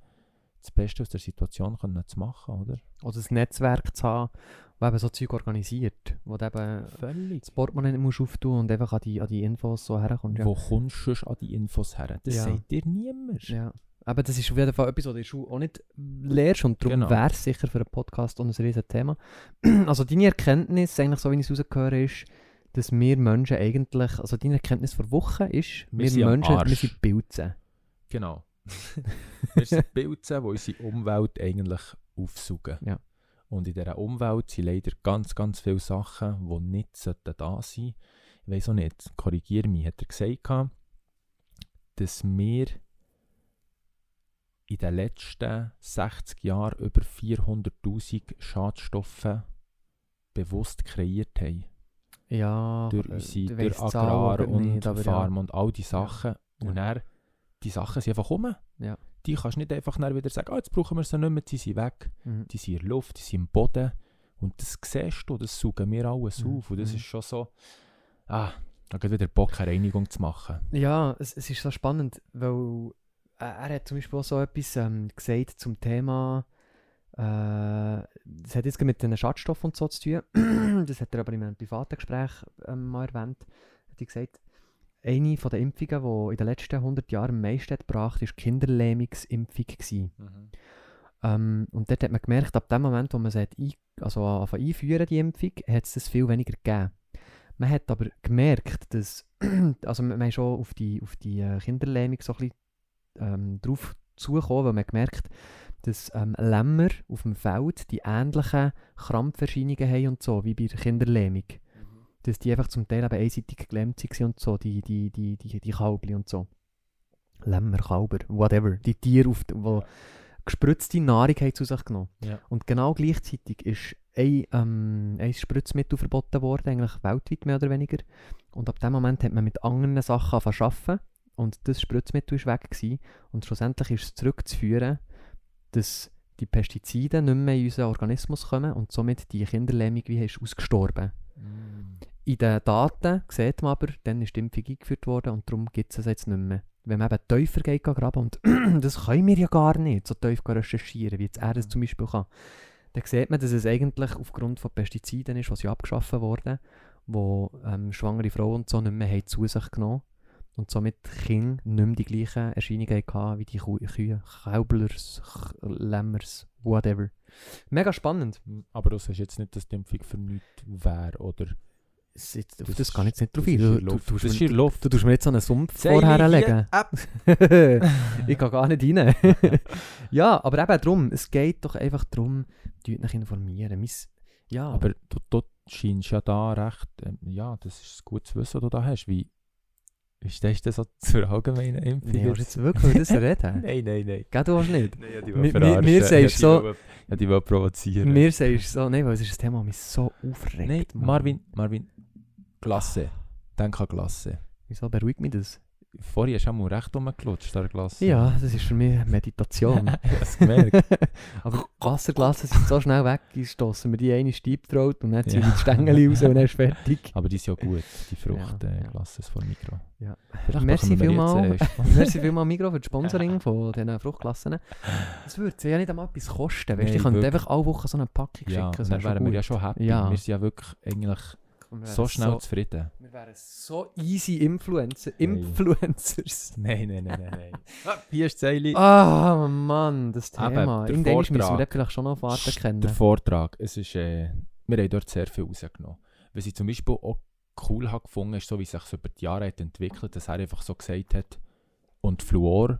das Beste aus der Situation können zu machen, oder? Oder ein Netzwerk zu haben, das eben so Zeug organisiert, wo du eben Völlig. das Portemonnaie nicht musst auftun und einfach an die, an die Infos so herkommst. Ja. Wo kommst du an die Infos her? Das Ja. sagt dir niemand. ja. Aber das ist auf jeden Fall etwas, was du in der Schule auch nicht lehrst und darum Genau. wäre es sicher für einen Podcast auch ein riesen Thema. [clears throat] also deine Erkenntnis, eigentlich so wie ich es rausgehöre, ist, dass wir Menschen eigentlich, also deine Erkenntnis vor Wochen ist, Wir wir, Menschen, wir sind Pilze. Genau. [laughs] wir sind Pilze, die unsere Umwelt eigentlich aufsaugen. Ja. Und in dieser Umwelt sind leider ganz, ganz viele Sachen, die nicht sollten da sein sollten. Ich weiß auch nicht, korrigiere mich, hat er gesagt, dass wir in den letzten 60 Jahren über 400'000 Schadstoffe bewusst kreiert haben. Ja, durch, äh, unsere, durch Agrar und nicht, aber ja. Farm und all die Sachen. Ja. Und dann, die Sachen sind einfach rum. Ja. Die kannst du nicht einfach wieder sagen, ah, jetzt brauchen wir sie nicht mehr, die sind weg. Mhm. Die sind in der Luft, die sind im Boden. Und das siehst du, das saugen wir alles Mhm. auf. Und das Mhm. ist schon so, ah, da geht wieder Bock, eine Reinigung zu machen. Ja, es, es ist so spannend, weil er hat zum Beispiel auch so etwas ähm, gesagt zum Thema, äh, das hat jetzt mit den Schadstoffen und so zu tun, [clears throat] das hat er aber in einem privaten Gespräch ähm, mal erwähnt, hat er gesagt, eine von den Impfungen, die in den letzten 100 Jahren am meisten hat gebracht war die Kinderlähmungsimpfung. Gewesen. Ähm, und dort hat man gemerkt, ab dem Moment, wo man sie hat ein, also einführen, die Impfung, hat es das viel weniger gegeben. Man hat aber gemerkt, dass, [clears throat] also wir haben schon auf die, auf die äh, Kinderlähmung so ein bisschen ähm, drauf zugekommen, weil man gemerkt, dass ähm, Lämmer auf dem Feld die ähnlichen Krampferscheinungen haben und so, wie bei der Kinderlähmung. Dass die einfach zum Teil eben einseitig gelähmt waren und so, die, die, die, die, die Kalbli und so. Lämmer, Kalber, whatever. Die Tiere, auf, die gespritzte Nahrung haben zu sich genommen. Ja. Und genau gleichzeitig ist ein, ähm, ein Spritzmittel verboten worden, eigentlich weltweit mehr oder weniger. Und ab dem Moment hat man mit anderen Sachen angefangen und das Spritzmittel war weg. Gewesen. Und schlussendlich ist es zurückzuführen, dass die Pestizide nicht mehr in unseren Organismus kommen und somit die Kinderlähmung wie ist ausgestorben. Mm. In den Daten sieht man aber, dann ist die Impfung eingeführt worden und darum gibt es es jetzt nicht mehr. Wenn man eben tiefer geht graben und [clears throat] das können wir ja gar nicht, so tief recherchieren, wie jetzt er das Mhm. zum Beispiel kann, dann sieht man, dass es eigentlich aufgrund von Pestiziden ist, was ja abgeschaffen worden, wo ähm, schwangere Frauen und so nicht mehr haben zu sich genommen und somit die Kinder nicht mehr die gleichen Erscheinungen hatten wie die Kühe, Kälblers, Lämmers, whatever. Mega spannend. Aber das ist jetzt nicht, dass die Impfung für nichts wäre, oder? Das, Das das, kann ich jetzt nicht drauf das ein. ist Du, in du, Luft. du, Das tust ist mir- in Luft. du tust mir jetzt so einen Sumpf Zeige vorher hier legen. ab. [laughs] ich gehe gar nicht rein. [laughs] ja, aber eben darum, es geht doch einfach darum, die euch informieren. Mein, ja, Aber du, du scheinst ja da recht, ähm, ja, das ist gut zu wissen, was du da hast. Wie, wie stehst du so [laughs] zur allgemeinen Impfung? nee, willst du jetzt wirklich über das reden? [laughs] Nein, nein, nein. Gell, du willst nicht? Nein, ja, die Mir- mir- sagst so- Ja, die will provozieren. Mir sagst du so, nein, weil es ist ein Thema, das mich so aufregt. Nein. Marvin, Marvin, Glasse. Denk an Glasse. Wieso beruhigt mich das? Vorher hast du auch mal recht rumgelutscht, der Glasse. Ja, das ist für mich Meditation. [laughs] ich habe es gemerkt. [laughs] aber Wasserglassen sind so schnell weggestossen, wir die eine Stieb traut und dann ziehen Ja. wir die Stängel raus und dann ist fertig. Aber die ist ja gut, die Ja, ja. Fruchtglasse von Mikro. Ja. Vielleicht Merci vielmals. äh, [laughs] Merci vielmals Migro für das Sponsoring von diesen Fruchtklassen. Es würde ja nicht einmal etwas kosten. Weißt, du, Nein, ich könnte einfach alle Wochen so eine Packung Ja, schicken. das dann wäre wären wir ja schon happy. Ja. Wir sind ja wirklich eigentlich Wir so schnell so, zufrieden. Wir wären so easy Influencer. Influencers. [laughs] Nein, nein, nein, nein, nein. [laughs] Ah, Hier ist Zeili. Ah, Mann, das Thema. der Irgendwann müssen wir vielleicht schon noch warten Der kennen. Vortrag, es ist, äh, wir haben dort sehr viel rausgenommen. Was ich zum Beispiel auch cool habe gefunden, ist so, wie sich es über die Jahre hat entwickelt, dass er einfach so gesagt hat, und Fluor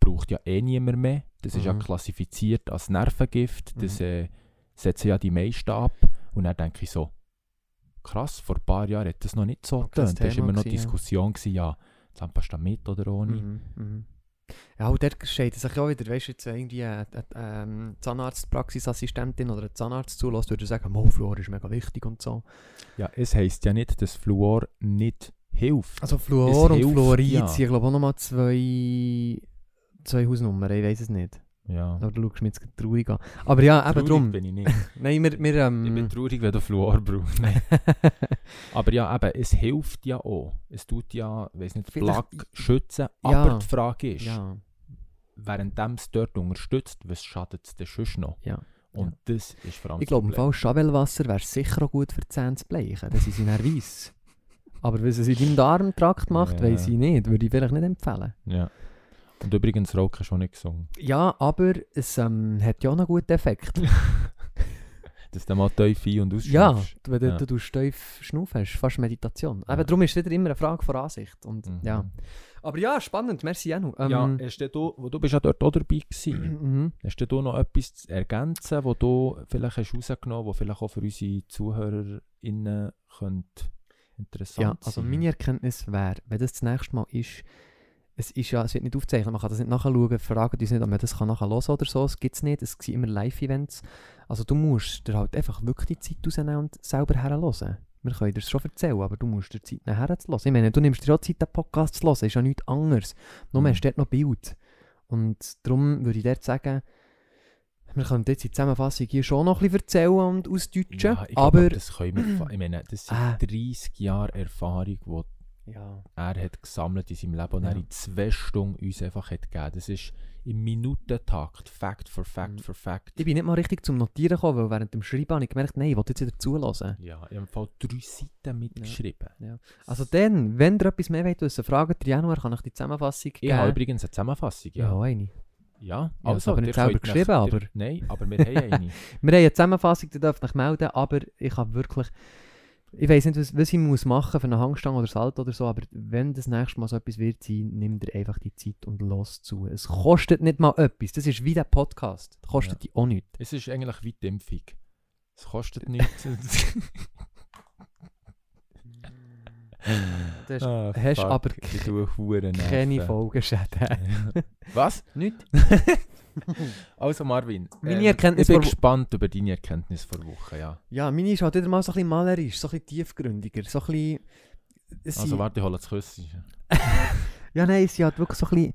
braucht ja eh niemand mehr. Das ist ja Mhm. klassifiziert als Nervengift. Das Mhm. äh, setzen ja die meisten ab. Und dann denke ich so, krass, vor ein paar Jahren hat das noch nicht so kein getönt. Da war immer noch gewesen, ja. Diskussion, gewesen, ja, Zahnpasta mit oder ohne. Mhm, mhm. Ja, und dort es sich auch wieder, weißt du, jetzt irgendwie eine, eine ähm, Zahnarztpraxisassistentin oder ein Zahnarzt zulässt, würde sagen, Mo, Fluor ist mega wichtig und so. Ja, es heisst ja nicht, dass Fluor nicht hilft. Also Fluor und hilft, Fluorid ja. sind, glaube ich, auch nochmal zwei, zwei Hausnummern, ich weiß es nicht. Ja. Du schaust mich jetzt traurig an. Aber ja, eben Traurig drum. bin ich nicht. [laughs] Nein, wir, wir Ich bin ähm, traurig, wenn du Fluor brauchst. [laughs] Aber ja, eben, es hilft ja auch. Es tut ja, weiß nicht, Plaque schützen. Ja. Aber die Frage ist, ja, während es dort unterstützt, was schadet es denn sonst noch? ja. Und das ist vor allem Ich glaube, im. Fall Schabelwasser wäre sicher auch gut für die Zähne zu bleichen. Das sind sie dann weiss. Aber was es in deinem Darmtrakt macht, Ja. weiss ich nicht. Würde ich vielleicht nicht empfehlen. Ja. Und übrigens, Rauchen ist schon nicht gesungen. Ja, aber es ähm, hat ja auch einen guten Effekt. [laughs] Dass du mal tief ein- und ja, wenn du, Ja. du, du steif schnaufen hast, fast Meditation. Ja. Eben, darum ist es wieder immer eine Frage von Ansicht. Und, Mhm. ja. Aber ja, spannend, merci Janu. Ähm, ja, hast du, du, wo du bist ja dort auch dabei gewesen. [clears throat] mhm. Hast du noch etwas zu ergänzen, wo du vielleicht hast rausgenommen hast, wo vielleicht auch für unsere ZuhörerInnen könnte interessant Ja, also sein? meine Erkenntnis wäre, wenn das das nächste Mal ist, es ist ja, es wird nicht aufgezeichnet, man kann das nicht nachschauen, fragen uns nicht, ob man das kann nachher hören oder so, es gibt es nicht, es sind immer Live-Events. Also du musst dir halt einfach wirklich die Zeit rausnehmen und selber herhören. Wir können dir das schon erzählen, aber du musst dir Zeit nehmen, herzuhören. Ich meine, du nimmst dir auch Zeit, den Podcast zu hören, ist ja nichts anderes. Nur Mhm. hast du dort noch Bild. Und darum würde ich dort sagen, wir können jetzt die Zusammenfassung hier schon noch ein bisschen erzählen und ausdeutschen, ja, ich aber... glaube, das können wir, ich meine, das sind Ah. 30 Jahre Erfahrung, die ja. er hat gesammelt in seinem Leben und Ja. er in zwei Stunden uns einfach hat gegeben. Das ist im Minutentakt, Fact for Fact Mhm. for Fact. Ich bin nicht mal richtig zum Notieren gekommen, weil während dem Schreiben habe ich gemerkt, nein, ich will jetzt wieder zulassen. Ja, ich habe Fall drei Seiten mitgeschrieben. Also dann, wenn ihr etwas mehr wollt wissen, fragt Januar, kann ich die Zusammenfassung Ich habe geben. übrigens eine Zusammenfassung. ja, Ja, eine. ja. Ja, das aber nicht selber geschrieben, nach- aber- Nein, aber wir haben eine. [laughs] Wir haben eine Zusammenfassung, die dürft euch melden, aber ich habe wirklich... Ich weiß nicht, was, was ich muss machen für eine Hangstange oder Salto oder so, aber wenn das nächste Mal so etwas wird sein, nimmt ihr einfach die Zeit und los zu. Es kostet nicht mal etwas. Das ist wie der Podcast. Das kostet Ja. die auch nichts. Es ist eigentlich wie die Impfung. Es kostet nichts. [laughs] Das ist Ah, hast fuck, aber keine. Folgeschäden. Was? Nichts. [laughs] [laughs] Also Marvin, Meine Erkenntnis ich bin gespannt über deine Erkenntnis vor Woche, ja. Ja, meine ist halt wieder mal so ein bisschen malerisch, so ein bisschen tiefgründiger, so ein bisschen... Also warte, ich hole das Küsschen. [laughs] Ja, nein, sie hat wirklich so ein bisschen,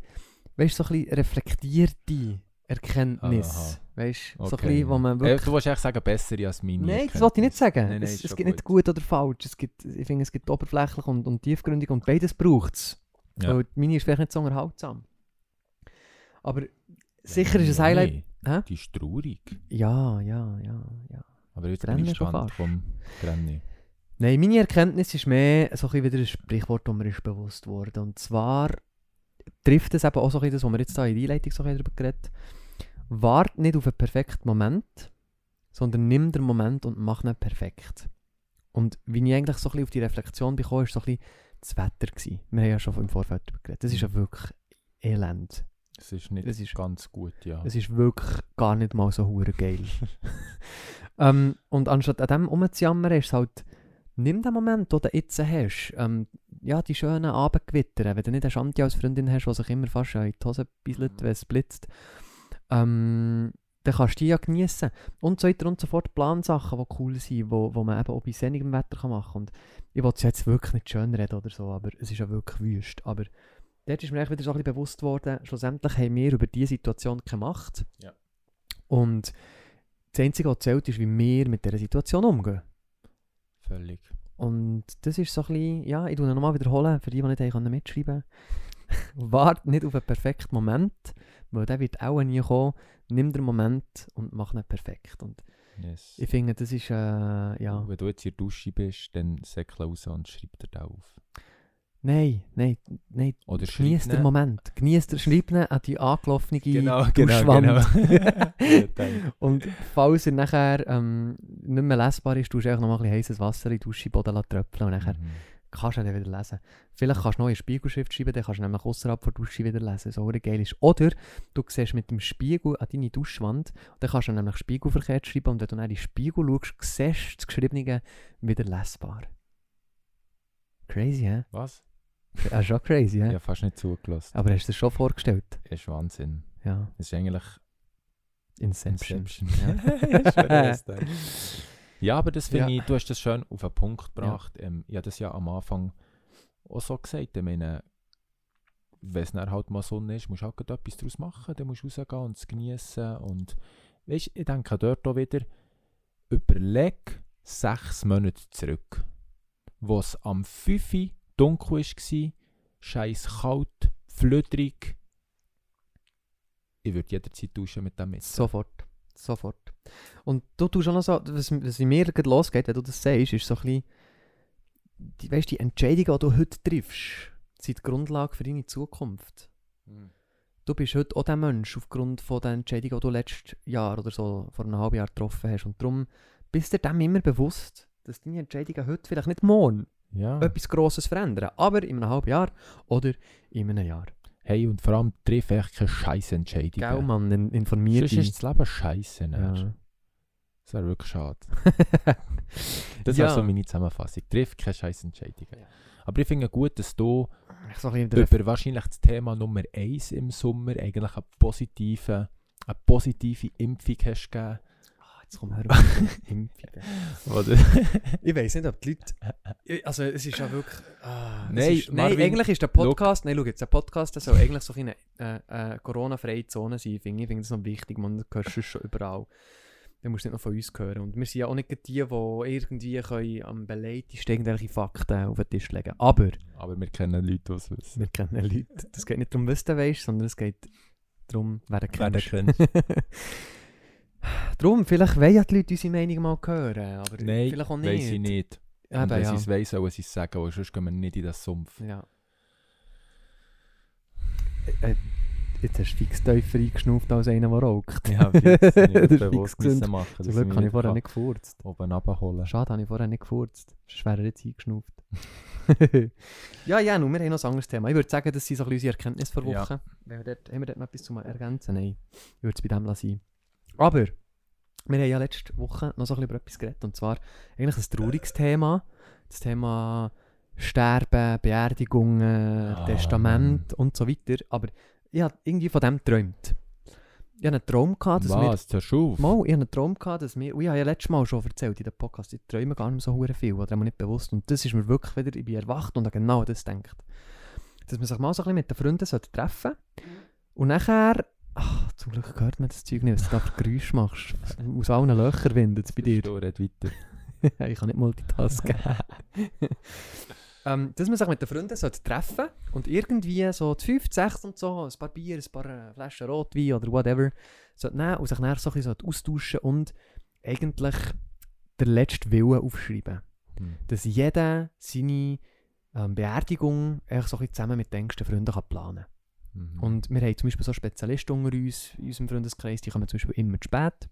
weißt, so ein bisschen reflektierte Erkenntnis. Aha. Weißt du, so ein Okay. bisschen, wo man Äh, wirklich... du willst eigentlich sagen, bessere als meine Nein, das wollte ich nicht sagen. Nein, nein, es es gibt nicht gut oder falsch. Es gibt, ich finde, es gibt oberflächlich und, und tiefgründig und beides braucht es. Ja. Weil meine ist vielleicht nicht so unterhaltsam. Aber sicher ist ein Highlight... Hä? die ist traurig. Ja, ja, ja, ja. Aber jetzt bin ich gespannt vom Grenny. Nein, meine Erkenntnis ist mehr so ein wieder ein Sprichwort, das mir ist bewusst wurde. Und zwar trifft es eben auch so ein das, was wir jetzt da in der Einleitung so ein darüber geredet Wart nicht auf einen perfekten Moment, sondern nimm den Moment und mach ihn perfekt. Und wie ich eigentlich so ein bisschen auf die Reflexion bekomme, war so ein bisschen das Wetter. Gewesen. Wir haben ja schon im Vorfeld darüber geredet. Das ist ja wirklich elend. Es ist nicht Es ist- ganz gut, ja. Es ist wirklich gar nicht mal so hure geil. [laughs] ähm, und anstatt an dem rumzujammern, ist es halt, nimm den Moment, den du jetzt hast. Ähm, ja, die schönen Abendgewitter. Wenn du nicht eine Shanti als Freundin hast, die sich immer fast in die Hose bisselt, Mhm. wenn es blitzt, ähm, dann kannst du die ja genießen. Und so weiter und so fort. Plansachen, die cool sind, wo, wo man eben auch bei sonnigem Wetter kann machen kann. Und ich will es jetzt wirklich nicht schön reden oder so, aber es ist ja wirklich wüst. Aber dort ist mir wieder so ein bisschen bewusst worden, schlussendlich haben wir über diese Situation keine Macht. Ja. Und das Einzige, was zählt, ist, wie wir mit dieser Situation umgehen. Völlig. Und das ist so ein bisschen, ja, ich noch nochmal wiederholen, für die, die nicht haben können mitschreiben [laughs] Wart nicht auf einen perfekten Moment, weil der wird auch nie kommen. Nimm den Moment und mach ihn perfekt. Und Yes. ich finde, das ist, äh, ja... Wenn du jetzt in der Dusche bist, dann säckle raus und schreib dir da auf. Nein, nein, nein. Oder Genieß schreib den. Moment. Genieß den, schreib ihn an die angelaufene Genau, genau, Duschwand. genau. [laughs] Und falls er nachher ähm, nicht mehr lesbar ist, tust du einfach noch mal ein bisschen heißes Wasser in die Dusche, Boden lassen tröpfeln und nachher Mhm. kannst du dann wieder lesen. Vielleicht kannst du noch eine Spiegelschrift schreiben, dann kannst du nämlich außerhalb der Dusche wieder lesen, so geil ist. Oder du siehst mit dem Spiegel an deine Duschwand, dann kannst du nämlich spiegelverkehrt schreiben und wenn du dann in den Spiegel schaust, siehst du das Geschriebene wieder lesbar. Crazy, hä? Was? Ja, schon crazy, Ich hä? habe fast nicht zugelassen. Aber hast du dir schon vorgestellt? Das ist Wahnsinn. Ja, Das ist eigentlich Inception. Inception. Ja. [laughs] [laughs] Ja, aber das finde Ja. ich, du hast das schön auf den Punkt gebracht. Ähm, ich habe das ja am Anfang auch so gesagt. Ich meine, wenn es dann halt mal Sonne ist, musst du halt etwas daraus machen. Dann musst du rausgehen und es genießen. Und weißt, ich denke dort auch wieder, überleg sechs Monate zurück, wo es am 5 Uhr dunkel war, scheiß kalt, flüdrig. Ich würde jederzeit duschen mit dem Messer. Sofort. Sofort. Und du tust auch noch so, was, was in mir gerade losgeht, wenn du das sagst, ist so ein bisschen, die, weißt, die Entscheidungen, die du heute triffst, sind die Grundlage für deine Zukunft. Mhm. du bist heute auch der Mensch aufgrund von der Entscheidung, die du letztes Jahr oder so vor einem halben Jahr getroffen hast. Und darum bist du dir dem immer bewusst, dass deine Entscheidungen heute vielleicht nicht morgen Ja. etwas Grosses verändern, aber in einem halben Jahr oder in einem Jahr. Hey, und vor allem triff echt keine scheiß Gell. Mann, in- informier Sonst dich. ist das Leben scheiße. Ja. Ja. Das wäre wirklich schade. [laughs] Das Ja. ist so meine Zusammenfassung. Triff keine scheiß Entscheidungen. Ja. Aber ich finde gut, dass du so über wahrscheinlich das Thema Nummer 1 im Sommer eigentlich eine positive, eine positive Impfung hast gegeben. Jetzt kommen wir auf? [laughs] [laughs] Ich weiß nicht, ob die Leute. Ich- Also, es ist ja wirklich. Ah, es Nein, ist, nein Marvin, eigentlich ist der Podcast. Nein, schau jetzt, der Podcast der soll eigentlich so eine äh, äh, Corona-freie Zone sein. Finde ich finde das noch wichtig. Man, hörst du schon überall. Dann musst du nicht noch von uns hören. Und wir sind ja auch nicht die, die irgendwie können am beleidigsten irgendwelche Fakten auf den Tisch legen Aber Aber wir kennen Leute, die es wissen. wir kennen Leute. Es geht nicht darum, was du weißt, sondern es geht darum, wer du Wer den kennst. [laughs] Darum, vielleicht wollen ja die Leute unsere Meinung mal hören. Aber Nein, vielleicht auch nicht. weiss ich nicht. Eben, Und wenn ja. sie es weiss, sollen sie es sagen, weil sonst gehen wir nicht in den Sumpf. Ja. Äh, äh, jetzt hast du fix tiefer eingeschnauft als einer, der raucht. Ja, fix. Ich [laughs] Das ist bewusst müssen machen, Zum Glück habe ich vorher nicht gefurzt. Oben runterholen. Schade, habe ich vorher nicht gefurzt. Sonst wäre er jetzt eingeschnauft. [laughs] ja, ja, nun, wir haben noch ein anderes Thema. Ich würde sagen, das sind so ein bisschen unsere Erkenntnisse vor Ja. Woche. Wenn wir dort, haben wir dort noch etwas zu ergänzen? Nein, ich würde es bei dem lassen. Aber, wir haben ja letzte Woche noch so ein bisschen über etwas geredet. Und zwar eigentlich ein trauriges Thema. Das Thema Sterben, Beerdigungen, Ah, Testament und so weiter. Aber ich habe irgendwie von dem geträumt. Ich hatte einen Traum, gehabt, dass wir Was? Du auf? Mal, ich hatte einen Traum, gehabt, dass wir, und ich habe ja letztes Mal schon erzählt in dem Podcast, ich träume gar nicht mehr so hure viel, oder mir nicht bewusst. Und das ist mir wirklich wieder, ich bin erwacht und habe genau das gedacht. Dass man sich mal so ein bisschen mit den Freunden sollte treffen Und nachher, ach, zum Glück hört man das Zeug nicht, was du da Geräusche machst. Aus allen Löchern windet es bei dir. Red weiter. [laughs] ich kann nicht multitasken. ähm, dass man sich mit den Freunden sollte treffen und irgendwie so zu 5, 6 und so, ein paar Bier, ein paar äh, Flaschen Rotwein oder whatever, sollte nehmen und sich dann so ein bisschen austauschen und eigentlich den letzten Willen aufschreiben. Hm. Dass jeder seine ähm, Beerdigung eigentlich so ein bisschen zusammen mit den engsten Freunden kann planen Mhm. und wir haben zum Beispiel so Spezialisten unter uns, in unserem Freundeskreis, die kommen zum Beispiel immer zu spät.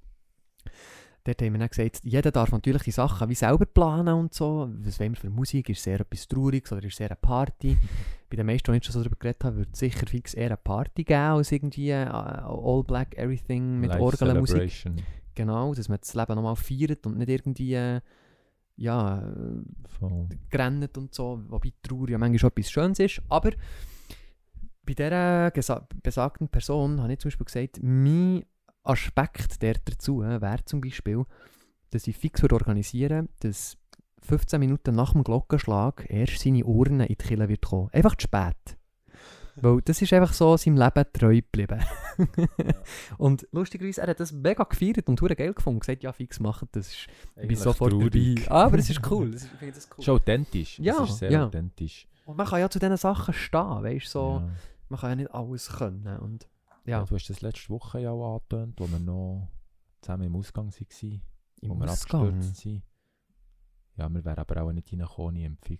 Dort haben wir dann gesagt, jeder darf natürlich die Sachen wie selber planen und so. Was wollen wir für Musik? Ist es eher etwas Trauriges oder ist es eher eine Party? [laughs] Bei den meisten, die ich schon so darüber geredet habe, würde es sicher fix eher eine Party geben als irgendwie äh, All Black Everything mit Orgelmusik. Genau, dass man das Leben nochmal feiert und nicht irgendwie äh, ja, äh, Voll. gerannt und so, wobei Trauer ja manchmal schon etwas Schönes ist, aber bei dieser besagten Person habe ich zum Beispiel gesagt, mein Aspekt der dazu äh, wäre zum Beispiel, dass ich fix würde organisieren dass 15 Minuten nach dem Glockenschlag erst seine Urne in die Kille wird kommen. Einfach zu spät. [laughs] Weil das ist einfach so seinem Leben treu geblieben. [laughs] und lustigerweise, er hat das mega gefeiert und geil gefunden. gesagt, ja, fix machen, das ist, bin sofort traurig. dabei. Ah, aber es ist cool, [laughs] das ist, ich das cool. Ist authentisch. Ja, Es ist sehr ja. authentisch. Und man kann ja zu diesen Sachen stehen, weißt du, so, Ja. Man kann ja nicht alles können. Und Ja. ja, Du hast das letzte Woche ja auch angetönt, wo wir noch zusammen im Ausgang waren, wo im wir Ausgang. abgestürzt sind. Ja, wir wären aber auch nicht reingekommen ohne Impfung.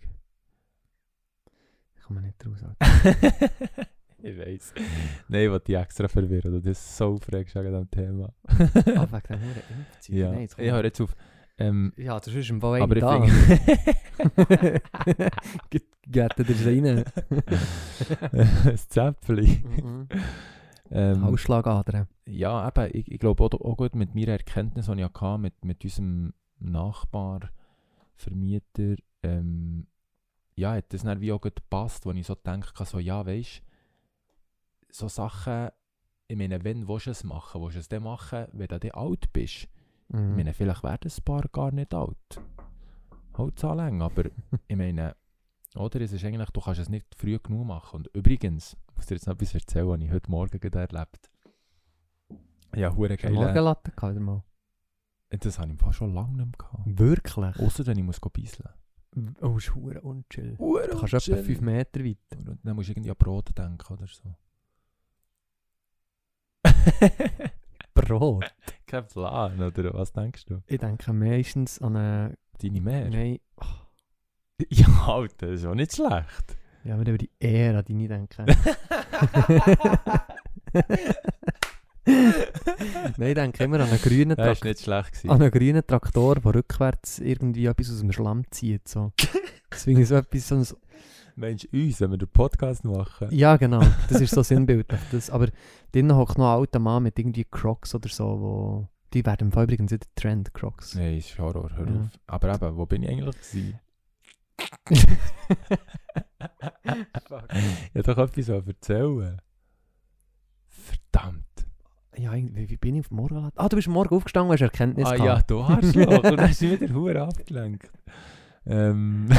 Ich komme nicht raus. Alter. [laughs] ich weiß. [laughs] Nein, ich wollte dich extra verwirren, du bist so aufregst wegen diesem Thema. ah, wegen Huren Impfzeug. [laughs] ja, Nein, ich höre jetzt auf. Ähm, ja, das ist im Fall aber einer ich da. finde... [laughs] Geht er rein? [laughs] ein Zäpfchen. Mhm. Ähm, Ausschlagadern. Ja, eben, ich, ich glaube auch, auch gut mit meiner Erkenntnis, die ich hatte, mit, mit unserem Nachbar, Vermieter, ähm, ja, hat das dann wie auch gut gepasst, wo ich so denke, so, ja, weißt so Sachen, ich meine, wenn willst du es machen, willst du es dann machen, wenn du dann alt bist? Ich Mhm. meine, vielleicht werden ein paar gar nicht alt. Halt so lang, aber [laughs] ich meine, oder? Es ist eigentlich, du kannst es nicht früh genug machen. Und übrigens, ich muss dir jetzt noch etwas erzählen, was ich heute Morgen gerade erlebt Ja, hure geil. Morgenlatte gehabt, mal? Das habe ich fast schon lange nicht mehr gehabt. Wirklich? Ausser wenn ich muss beiseln. Oh, ist hure unchill. Hure Du kannst etwa 5 Meter weit. Und dann musst du irgendwie an Brot denken oder so. [laughs] Brot? [laughs] Kein Plan, oder was denkst du? Ich denke meistens an eine... Deine Mehr? Nein, [laughs] Ja, Alter, das ist auch nicht schlecht. ja, wir über die Ehre an deine denken. [laughs] Nein, ich denke immer an einen grünen Das war Traktor. nicht schlecht. Gewesen. An einen grünen Traktor, der rückwärts irgendwie etwas aus dem Schlamm zieht. So. Deswegen so etwas, so ein, Meinst du uns, wenn wir den Podcast machen? Ja, genau. Das ist so [laughs] sinnbildlich. Das, aber drinnen hockt noch ein alter Mann mit irgendwie Crocs oder so, wo... Die werden im Fall übrigens nicht der Trend, Crocs. Nein, ist Horror, hör Ja. auf. Aber eben, wo bin ich eigentlich gewesen? [laughs] Ich habe doch etwas erzählen. Verdammt. ja, irgendwie- wie bin ich auf morgen? Ah, du bist morgen aufgestanden und hast Erkenntnis ah gehabt. ja, du hast. Und dann hast [laughs] du wieder Hure abgelenkt. Ähm,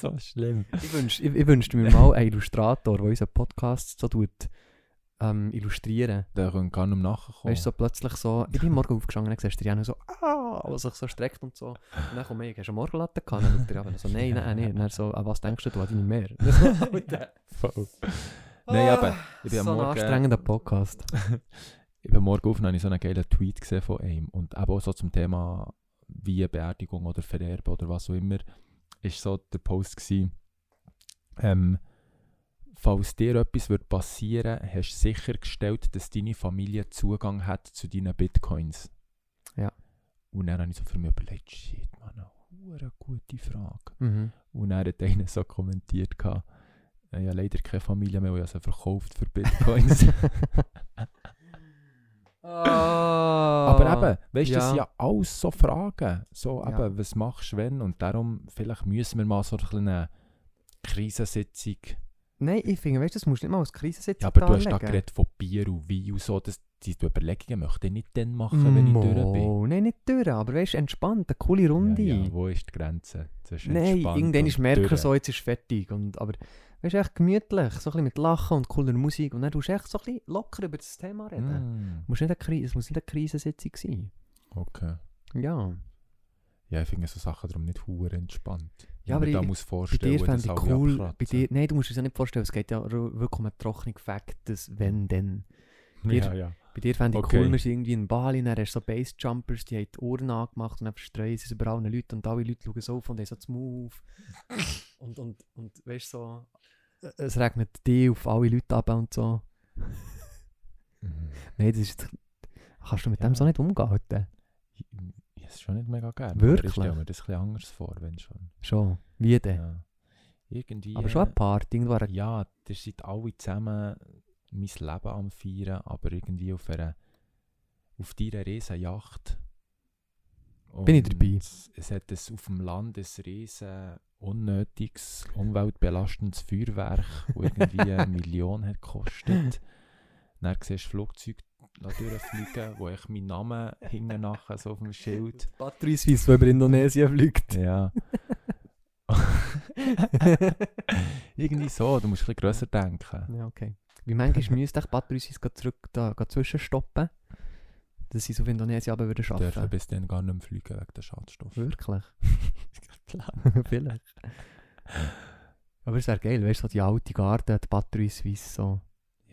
so schlimm. Ich, wünsch, ich, ich wünschte mir mal einen Illustrator, der unseren Podcast so tut, ähm, illustrieren. Da können wir gar nicht mehr nachkommen. Weißt du, so plötzlich so, ich bin morgen aufgestanden und dann siehst du Diana so, ah, was sich so streckt und so. Und dann kommt ich, hast du eine Morgenlatte gehabt? Dann schaut er so, nein, nein, nein. Und dann so, an was denkst du, du hast nicht mehr? Alter. Voll. Nein, aber ich bin am so ein Morgen... anstrengender Podcast. [laughs] Ich bin morgen auf und habe ich so einen geilen Tweet gesehen von ihm. Und eben auch so zum Thema wie Beerdigung oder Vererben oder was auch immer, ist so der Post gewesen, ähm, falls dir etwas wird passieren, hast du sichergestellt, dass deine Familie Zugang hat zu deinen Bitcoins. Ja. Und dann habe ich so für mich überlegt, shit, man, eine gute Frage. Mhm. Und dann hat einer so kommentiert, gehabt, äh, ja leider keine Familie mehr, die ich sie verkauft für Bitcoins. [laughs] [laughs] Aber eben, weißt du, das ja. sind ja alles so Fragen. So, Ja. eben, was machst du wenn? Und darum, vielleicht müssen wir mal so eine kleine Krisensitzung. Nein, ich finde, weißt du, das musst du nicht mal als Krisensitzung Ja, aber du hast da geredet von Bier und Wein und so. Das, diese Überlegungen möchte ich nicht dann machen, wenn ich durch bin. Mo, Nein, nicht durch, aber weißt du, entspannt, eine coole Runde. Ja, ja, wo ist die Grenze zwischen Nein, irgendwann ist merken durch? so, jetzt ist fertig. Und, aber weißt echt gemütlich, so ein bisschen mit Lachen und cooler Musik. Und dann tust du echt so ein bisschen locker über das Thema reden. Mm, Muss nicht eine Kri- Es muss nicht eine Krisensitzung sein. okay. Ja. Ja, ich finde so Sachen darum nicht hure entspannt. Ja, aber man da ich- muss Bei vorstellen, dir dass fände ich cool. Bei abkratzen. dir, nein, du musst es ja nicht vorstellen, es geht ja wirklich um einen trockenen Fakt, das wenn, dir- Ja, ja. Bei dir fände ich Okay. cool, wir sind irgendwie in Bali, dann hast du so Bassjumpers, die haben die Ohren angemacht und dann verstreuen sie es über alle Leute und alle Leute schauen so auf und haben so das Move. [laughs] und, und, und weißt du, so, äh, es regnet die auf alle Leute ab und so. Mhm. Nein, das ist. Kannst du mit Ja. dem so nicht umgehen? Alter? Ich, ich es schon nicht mega gerne. Wirklich? Ich stelle mir das ein bisschen anders vor, wenn schon. Schon. Wie denn? Ja. Irgendwie. Aber schon äh, eine Party, irgendwo. Ja, ihr seid alle zusammen mein Leben am Feiern, aber irgendwie auf einer auf dieser riesen Yacht. Bin ich Und dabei? Es hat es auf dem Land ein riesen unnötiges, umweltbelastendes Feuerwerk, das irgendwie [laughs] eine Million hat gekostet. Dann siehst du Flugzeuge durchfliegen, wo ich meinen Namen hinten nachher so auf dem Schild. Batterie Suisse, die über Indonesien fliegt. Ja. [laughs] [laughs] irgendwie so, du musst ein bisschen grösser denken. Ja, okay. Wie manchmal [laughs] müsste ich Suisse gleich zurück da, zwischenstoppen, dass sie es auf Indonesien aber wieder Ich dürfen bis dann gar nicht mehr fliegen wegen der Schadstoffe. Wirklich? [laughs] [laughs] Vielleicht. Aber es wäre geil, weißt du, so die alte Garde, die Batterie Suisse, so,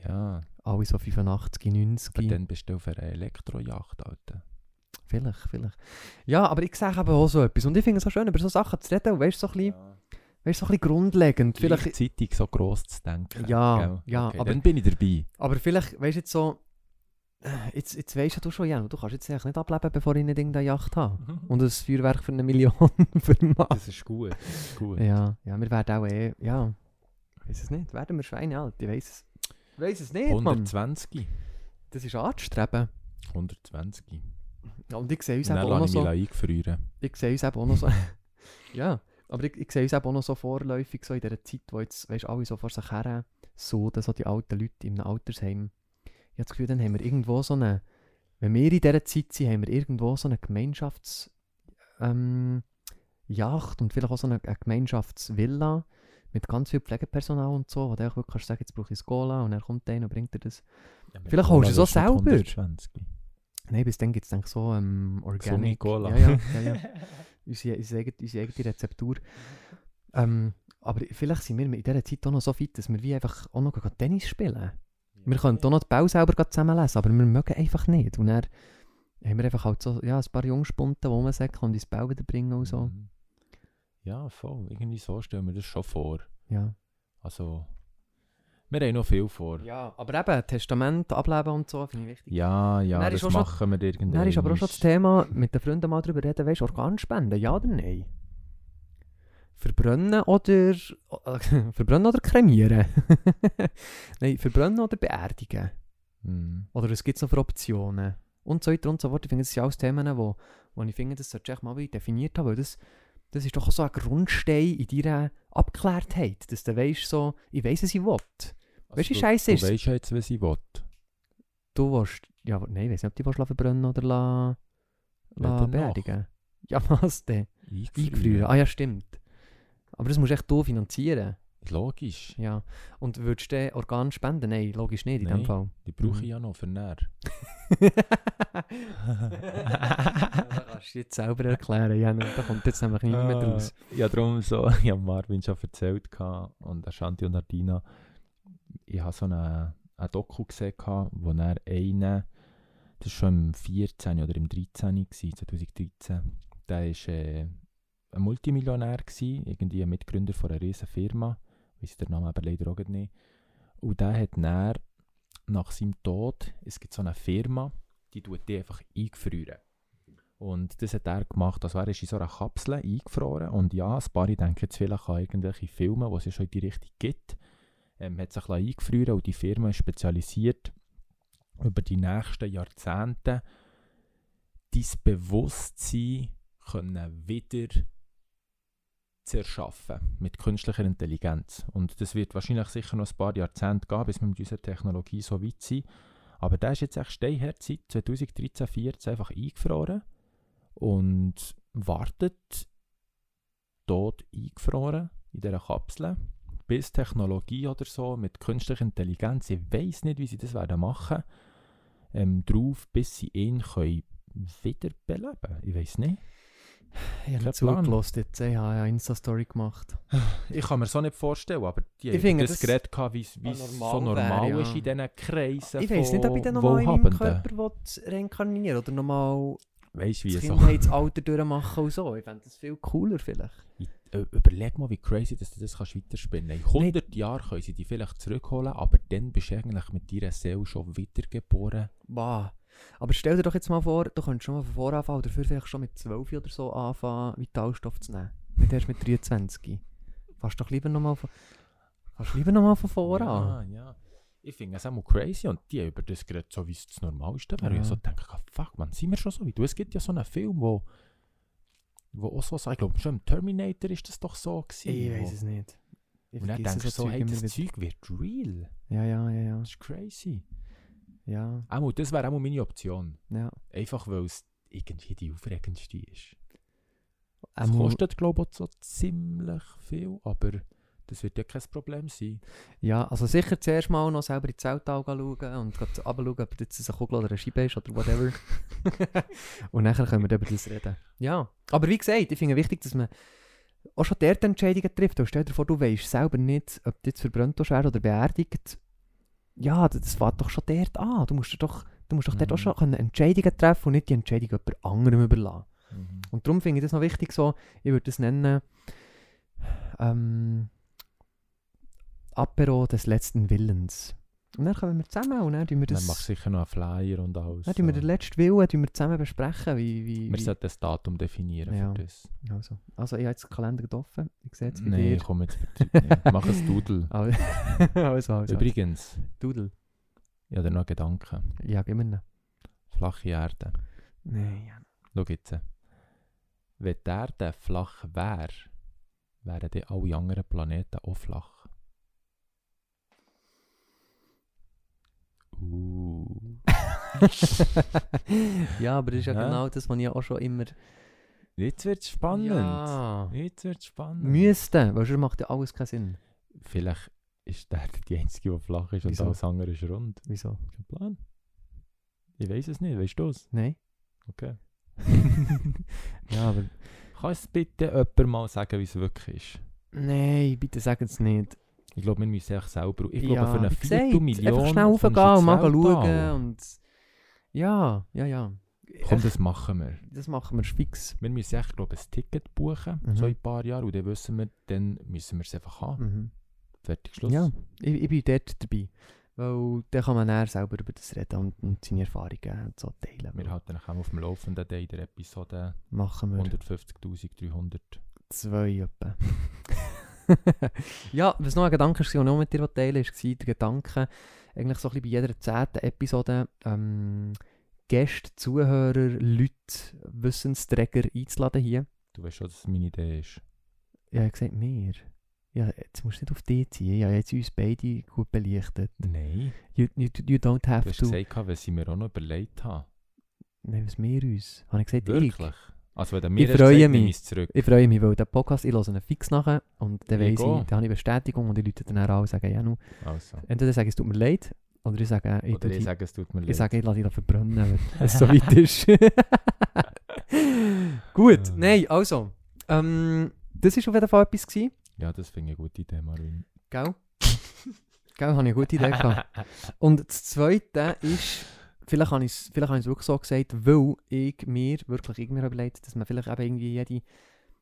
Ja, alle so 85, 90. aber dann bist du auf einer Elektrojacht, Alter. Vielleicht, vielleicht. Ja, aber ich sage eben auch so etwas. Und ich finde es so schön, über so Sachen zu reden, und weißt du, so ein bisschen, weißt, so ein bisschen grundlegend. Vielleicht, Gleichzeitig so gross zu denken. Ja, gell? ja, okay, aber- dann bin ich dabei. aber vielleicht, weißt du, jetzt so, jetzt, jetzt weißt du schon, ja, du kannst jetzt eigentlich nicht ableben, bevor ich nicht irgendeine Yacht habe. Und ein Feuerwerk für eine Million [laughs] vermache. Das ist gut. Das ist gut. Ja, ja, wir werden auch eh, ja, ich weiß es nicht, werden wir Schweine alt, ich weiß es. Ich weiß es nicht, Mann. 120. Das ist anzustreben. 120. Ja, Und ich sehe uns eben auch noch lasse ich so, eingefrieren. ich sehe uns eben auch noch so, [laughs] ja, aber ich, ich sehe uns eben auch noch so vorläufig, so in dieser Zeit, wo jetzt, weißt alle so vor sich her, so, dass so die alten Leute in einem Altersheim, ich habe das Gefühl, dann haben wir irgendwo so eine, wenn wir in dieser Zeit sind, haben wir irgendwo so eine Gemeinschafts, ähm, und vielleicht auch so eine, eine Gemeinschaftsvilla mit ganz viel Pflegepersonal und so, wo du auch wirklich kannst sagen, jetzt brauche ich Cola und dann kommt einer und bringt dir das. Ja, Vielleicht holst du es auch selber. 120. Nein, bis dann gibt es dann so ähm, Organic. Sumi-Cola. Ja, ja, ja, ja. [laughs] unsere, unsere, eigene, unsere eigene Rezeptur. Ähm, aber vielleicht sind wir in dieser Zeit auch noch so fit, dass wir wie einfach auch noch Tennis spielen. Wir können auch noch die Bau selber zusammenlesen, aber wir mögen einfach nicht. Und dann haben wir einfach halt so ja, ein paar Jungspunten, die rumsäckeln und ins Bau wieder bringen und so. Mhm. Ja, voll. Irgendwie so stellen wir das schon vor. Ja. Also, Wir haben noch viel vor. Ja, aber eben, Testament, Ableben und so, finde ich wichtig. Ja, ja, das schon- machen wir irgendwann. Dann ist aber auch schon das Thema, mit den Freunden mal darüber reden, weißt du, Organspenden, ja oder nein? Verbrennen oder... äh, [laughs] verbrennen oder kremieren? [laughs] nein, verbrennen oder beerdigen? Mhm. Oder was gibt es noch für Optionen? Und so weiter und so fort. Ich finde, das sind alles Themen, wo, wo ich finde, das sollte ich mal definiert haben, weil das, das ist doch auch so ein Grundstein in deiner Abgeklärtheit, dass du weißt so, ich weiss, was ich will. Weißt du, wie du- scheisse Du ist? weißt jetzt, was ich will. Du willst, ja, nein, ich weiß nicht, ob du willst verbrennen oder la, la beerdigen. Ja, [laughs] was denn? Eingefrieren. Ah ja, stimmt. Aber das musst echt du finanzieren. Logisch. Ja. Und würdest du dann Organ spenden? Nein, logisch nicht in dem Nein. Fall. Die brauche Mhm. ich ja noch für näher. [laughs] das kannst du jetzt selber erklären, Jan. Da kommt jetzt nämlich niemand mehr draus. Ah, Ja, darum so, [laughs] ich habe Marvin schon erzählt und Ashanti und Ardina. Ich habe so eine, eine Doku gesehen, wo er einen, das war schon im 14 oder im 13, gewesen, 2013, der war äh, ein Multimillionär, gewesen, irgendwie ein Mitgründer von einer riesen Firma, weiß der Name aber leider auch nicht. Und der hat dann nach seinem Tod, es gibt so eine Firma, die tut die einfach eingefrieren. Und das hat er gemacht. Also er ist in so einer Kapsel eingefroren. Und ja, ein paar denken jetzt vielleicht an irgendwelche Filme, die es schon in die Richtung gibt. Ähm, hat sich eingefroren und die Firma ist spezialisiert, über die nächsten Jahrzehnte dein Bewusstsein können wieder zu erschaffen mit künstlicher Intelligenz. Und das wird wahrscheinlich sicher noch ein paar Jahrzehnte gehen, bis wir mit unserer Technologie so weit sind. Aber der ist jetzt echt steinhart seit 2013, 2014 einfach eingefroren und wartet dort eingefroren in dieser Kapsel, bis Technologie oder so mit künstlicher Intelligenz, ich weiß nicht, wie sie das werden machen, ähm, drauf, bis sie ihn können wiederbeleben. Ich weiß nicht. Ich habe zugelassen jetzt. Ich habe eine Insta-Story gemacht. Ich kann mir so nicht vorstellen, aber die Ich haben finde, das, das Gerät gehabt, wie es normal so normal wäre, ist ja. in diesen Kreisen Ich weiß nicht, ob ich dann nochmal in meinem. Körper will reinkarnieren oder nochmal Weißt du, wie das so? Kindheitsalter durchmachen und so. Ich fände das viel cooler vielleicht. Äh, Überleg mal, wie crazy dass du das kannst weiterspinnen kannst. In 100 Jahren können sie dich vielleicht zurückholen, aber dann bist du eigentlich mit deiner Seele schon wiedergeboren. Wow. Aber stell dir doch jetzt mal vor, du könntest schon mal von vorne anfangen oder dafür vielleicht schon mit 12 oder so anfangen, Vitalstoff zu nehmen. Nicht erst mit 23. Fast doch lieber nochmal von, fast lieber noch mal von vorne an. Ja, ja. Ich finde es auch mal crazy und die über das gerade so, wie es das Normalste wäre. Ja. Ich so denke, fuck man, sind wir schon so wie du? Es gibt ja so einen Film, wo, wo auch so sagt, ich glaube schon im Terminator ist das doch so gewesen. Ich weiß es nicht. Ich Und dann denkst du so, hey, das. Zeug wird real. Ja, ja, ja, ja. Das ist crazy. ja, Auch das wäre auch meine Option. ja. Einfach weil es irgendwie die aufregendste ist. Es kostet, glaube ich, so ziemlich viel, aber das wird ja kein Problem sein. Ja, also sicher zuerst mal noch selber in die Zeltauge schauen und runterschauen, ob jetzt eine Kugel oder eine Scheibe ist oder whatever. [laughs] und nachher können wir über das reden. Ja, aber wie gesagt, ich finde wichtig, dass man auch schon dort Entscheidungen trifft. Und stell dir vor, du weißt selber nicht, ob du jetzt verbrannt wirst oder beerdigt. Ja, das, das fängt doch schon dort an. Du musst doch, du musst doch dort Mhm. auch schon können Entscheidungen treffen und nicht die Entscheidung jemand anderem überlassen. Und darum finde ich das noch wichtig so, ich würde das nennen, ähm, Apero des letzten Willens. Und dann kommen wir zusammen und dann tun wir Dann das, machst du sicher noch einen Flyer und alles. dann tun wir den letzten Willen tun wir zusammen besprechen, wie, wie, Wir sollten das Datum definieren Ja. für das. also, also ich habe jetzt den Kalender offen, ich sehe es bei Nein, dir. komm jetzt. [laughs] Mach ein Doodle. Also, [laughs] also, also. Übrigens, Dudel. ich habe noch Gedanken. Ja, gib mir einen. Flache Erde. Nein, ja. Schau jetzt. Wenn die Erde flach wäre, wären die alle anderen Planeten auch flach. [laughs] ja, aber das ist ja, Ja. genau das, was ich auch schon immer... Jetzt wird es spannend. Ja. Jetzt wird es spannend. Müsste, weil sonst macht ja alles keinen Sinn. Vielleicht ist Erde [laughs] die einzige, die flach ist und Wieso? alles andere ist rund. Wieso? Kein Plan. Ich weiß es nicht. Weißt du es? Nein? Okay. [laughs] ja, aber... Kannst du bitte jemand mal sagen, wie es wirklich ist? Nein, bitte sag es nicht. Ich glaube, wir müssen echt selber. Ich glaube, ja, für eine Viertelmillion. Einfach schnell raufgehen und mal schauen und... Ja, ja, ja. Komm, das machen wir. das machen wir fix. Wir müssen echt, glaube ein Ticket buchen, Mhm. so in ein paar Jahren. Und dann wissen wir, dann müssen wir es einfach haben. Mhm. Fertig, Schluss. Ja, ich, ich bin dort dabei. Weil dann kann man dann selber über das reden und, und seine Erfahrungen und so teilen. Wir halten euch auch auf dem Laufenden in der Episode machen wir 150.300. zwei etwa. [laughs] [laughs] ja, was noch ein Gedanke war, den ich noch mit dir teilen wollte, war der Gedanke, eigentlich so ein bisschen bei jeder zehnten Episode ähm, Gäste, Zuhörer, Leute, Wissensträger einzuladen hier. Du weißt schon, dass es meine Idee ist. Ja, ich habe gesagt, mehr. Ja, jetzt musst du nicht auf die ziehen. Ja, jetzt uns beide gut belichtet. Nein. You, you, you don't Du have hast to. gesagt, was ich mir auch noch überlegt habe. Nein, was wir uns. Habe ich gesagt, ich. Also wenn du mir Ich freue mich. ich zurück. Ich freue mich, weil der Podcast, ich höre ihn fix nachher und dann Ich weiss ich, dann habe ich Bestätigung und die Leute dann auch sagen, ja, nu, Also. entweder sage ich, es tut mir leid, oder ich sage, ich, Oder ich die- sage, es tut mir ich leid. sage, ich lasse dich verbrennen, wenn es so weit ist. [laughs] Gut, Ah. nein, also, ähm, das war auf jeden Fall etwas, gewesen, Ja, das finde ich eine gute Idee, Marvin. gell? [laughs] gell, habe ich eine gute Idee gehabt. [laughs] Und das Zweite ist, vielleicht habe ich es vielleicht habe ich es wirklich so gesagt, weil ich mir wirklich irgendwie überlegt, dass man vielleicht eben irgendwie jede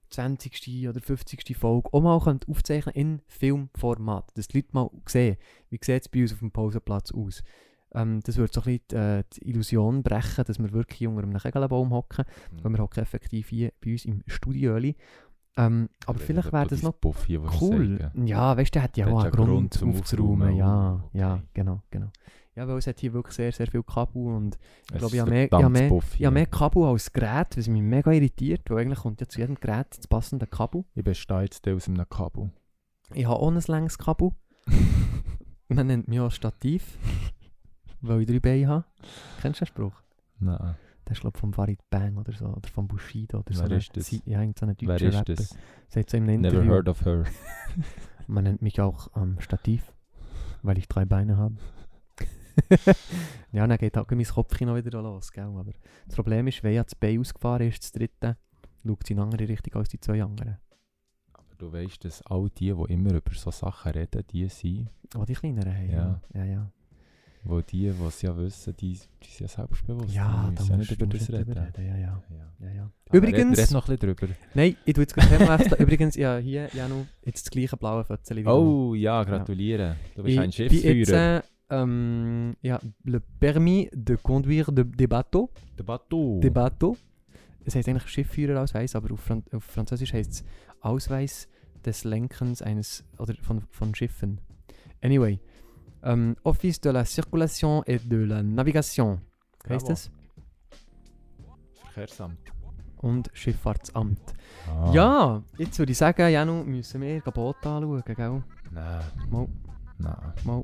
20. oder 50. Folge auch mal könnte aufzeichnen in Filmformat. Dass die Leute mal sehen, wie sieht es bei uns auf dem Pausenplatz aus. Ähm, das würde so ein bisschen die, äh, die Illusion brechen, dass wir wirklich unter einem Kegelbaum hocken, weil wir hocken effektiv hier bei uns im Studio. Ähm, aber vielleicht wäre das noch hier, Cool. Ja, weißt du, der hat ja auch einen ja Grund, Grund aufzuräumen. Ja, Oh, ja, okay. genau, genau. Ja, weil es hat hier wirklich sehr, sehr viel Kabel und Es glaube, ich habe mehr- ich mehr- Buff ich mehr Kabel als Gerät, was mich mega irritiert, weil eigentlich kommt ja zu jedem Gerät das passende Kabel. Ich bestehe jetzt aus einem Kabel. Ich habe auch ein längs Kabel. [laughs] Man nennt mich auch Stativ, weil ich drei Beine habe. Kennst du den Spruch? Nein. Das ist glaube ich vom Farid Bang oder so, oder vom Bushido oder so. Wer eine- ist das? Sie- Ja, so ein Wer deutscher ist Rapper. das? Sagt so im Interview. Never heard of her. [laughs] Man nennt mich auch ähm, Stativ, weil ich drei Beine habe. [laughs] ja, dann geht halt mein Kopfchen noch wieder los, gell? Aber das Problem ist, wenn ja das Bein ausgefahren ist, das dritte, schaut sie in eine andere Richtung als die zwei anderen. Aber du weißt, dass all die, die immer über so Sachen reden, die sind, Oh, die kleineren haben, Ja. ja. Ja, ja. wo die, die es ja wissen, die, die sind ja selbstbewusst. Ja, die da müssen ja musst nicht über das reden. reden. Ja, ja. Ja. ja, Übrigens- Red, red noch ein bisschen drüber. Nein, ich tue jetzt gerade Thema wechseln. Übrigens, ja, hier, Janu, jetzt das gleiche blaue Fötzchen. Oh ja, gratuliere. Du bist ich ein bin ähm, ja, le permis de conduire de, de bateau. Der Bateau. De bateau. Es heißt eigentlich Schiffführerausweis, aber auf, Fran auf Französisch heißt es Ausweis des Lenkens eines oder von, von Schiffen. Anyway, ähm, Office de la Circulation et de la Navigation heißt Bravo. es Verkehrsamt. und Schifffahrtsamt. Ah. Ja, jetzt würde ich sagen, Janu, müssen wir Boot anschauen, gell? Nein. Mal. Nein. Mal.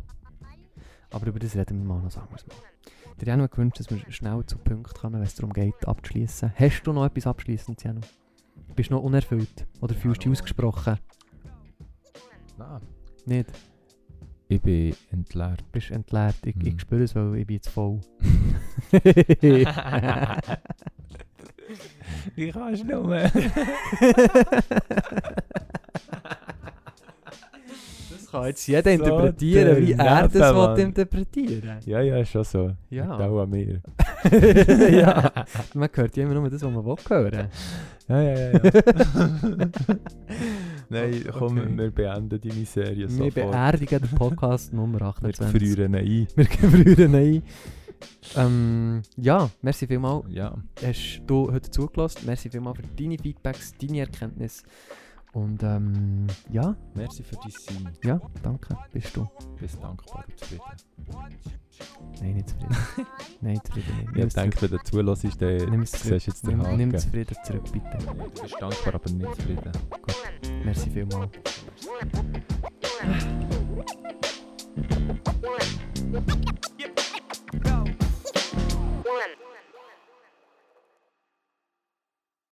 Aber über das reden wir mal noch ein anderes Mal. Der Janu gewünscht, dass wir schnell zu Punkten kommen, wenn es darum geht, abzuschließen. Hast du noch etwas abschließend, Janu? Bist du noch unerfüllt? Oder fühlst du dich ausgesprochen? Nein. Nicht? Ich bin entleert. Bist entleert? Ich, Hm. ich spüre es, weil ich bin jetzt voll. Wie kannst du nur? Das kann jetzt jeder So interpretieren, wie er das will interpretieren Ja, ja, ist schon so. Ja. Auch an mir. ja. Man hört ja immer nur das, was man will hören. Ja, ja, ja. ja. [laughs] Nein, komm, Okay. wir beenden deine Serie Wir sofort. beerdigen den Podcast [laughs] Nummer Wir 28. frieren ein. Wir gefrieren ein. Ähm, ja, merci vielmals. Ja, Hast du heute zugelassen? Merci vielmals für deine Feedbacks, deine Erkenntnisse. Und ähm, ja. Merci für dein Sein. Ja, danke. Bist du. Bist dankbar und zufrieden. Nein, nicht zufrieden. [laughs] Nein, zufrieden nicht. Nimm ich denke, wenn du zulässt, dann siehst jetzt den Haken. Nimm zufrieden zurück, bitte. Du bist dankbar, aber nicht zufrieden. Gut. Merci vielmals. Go.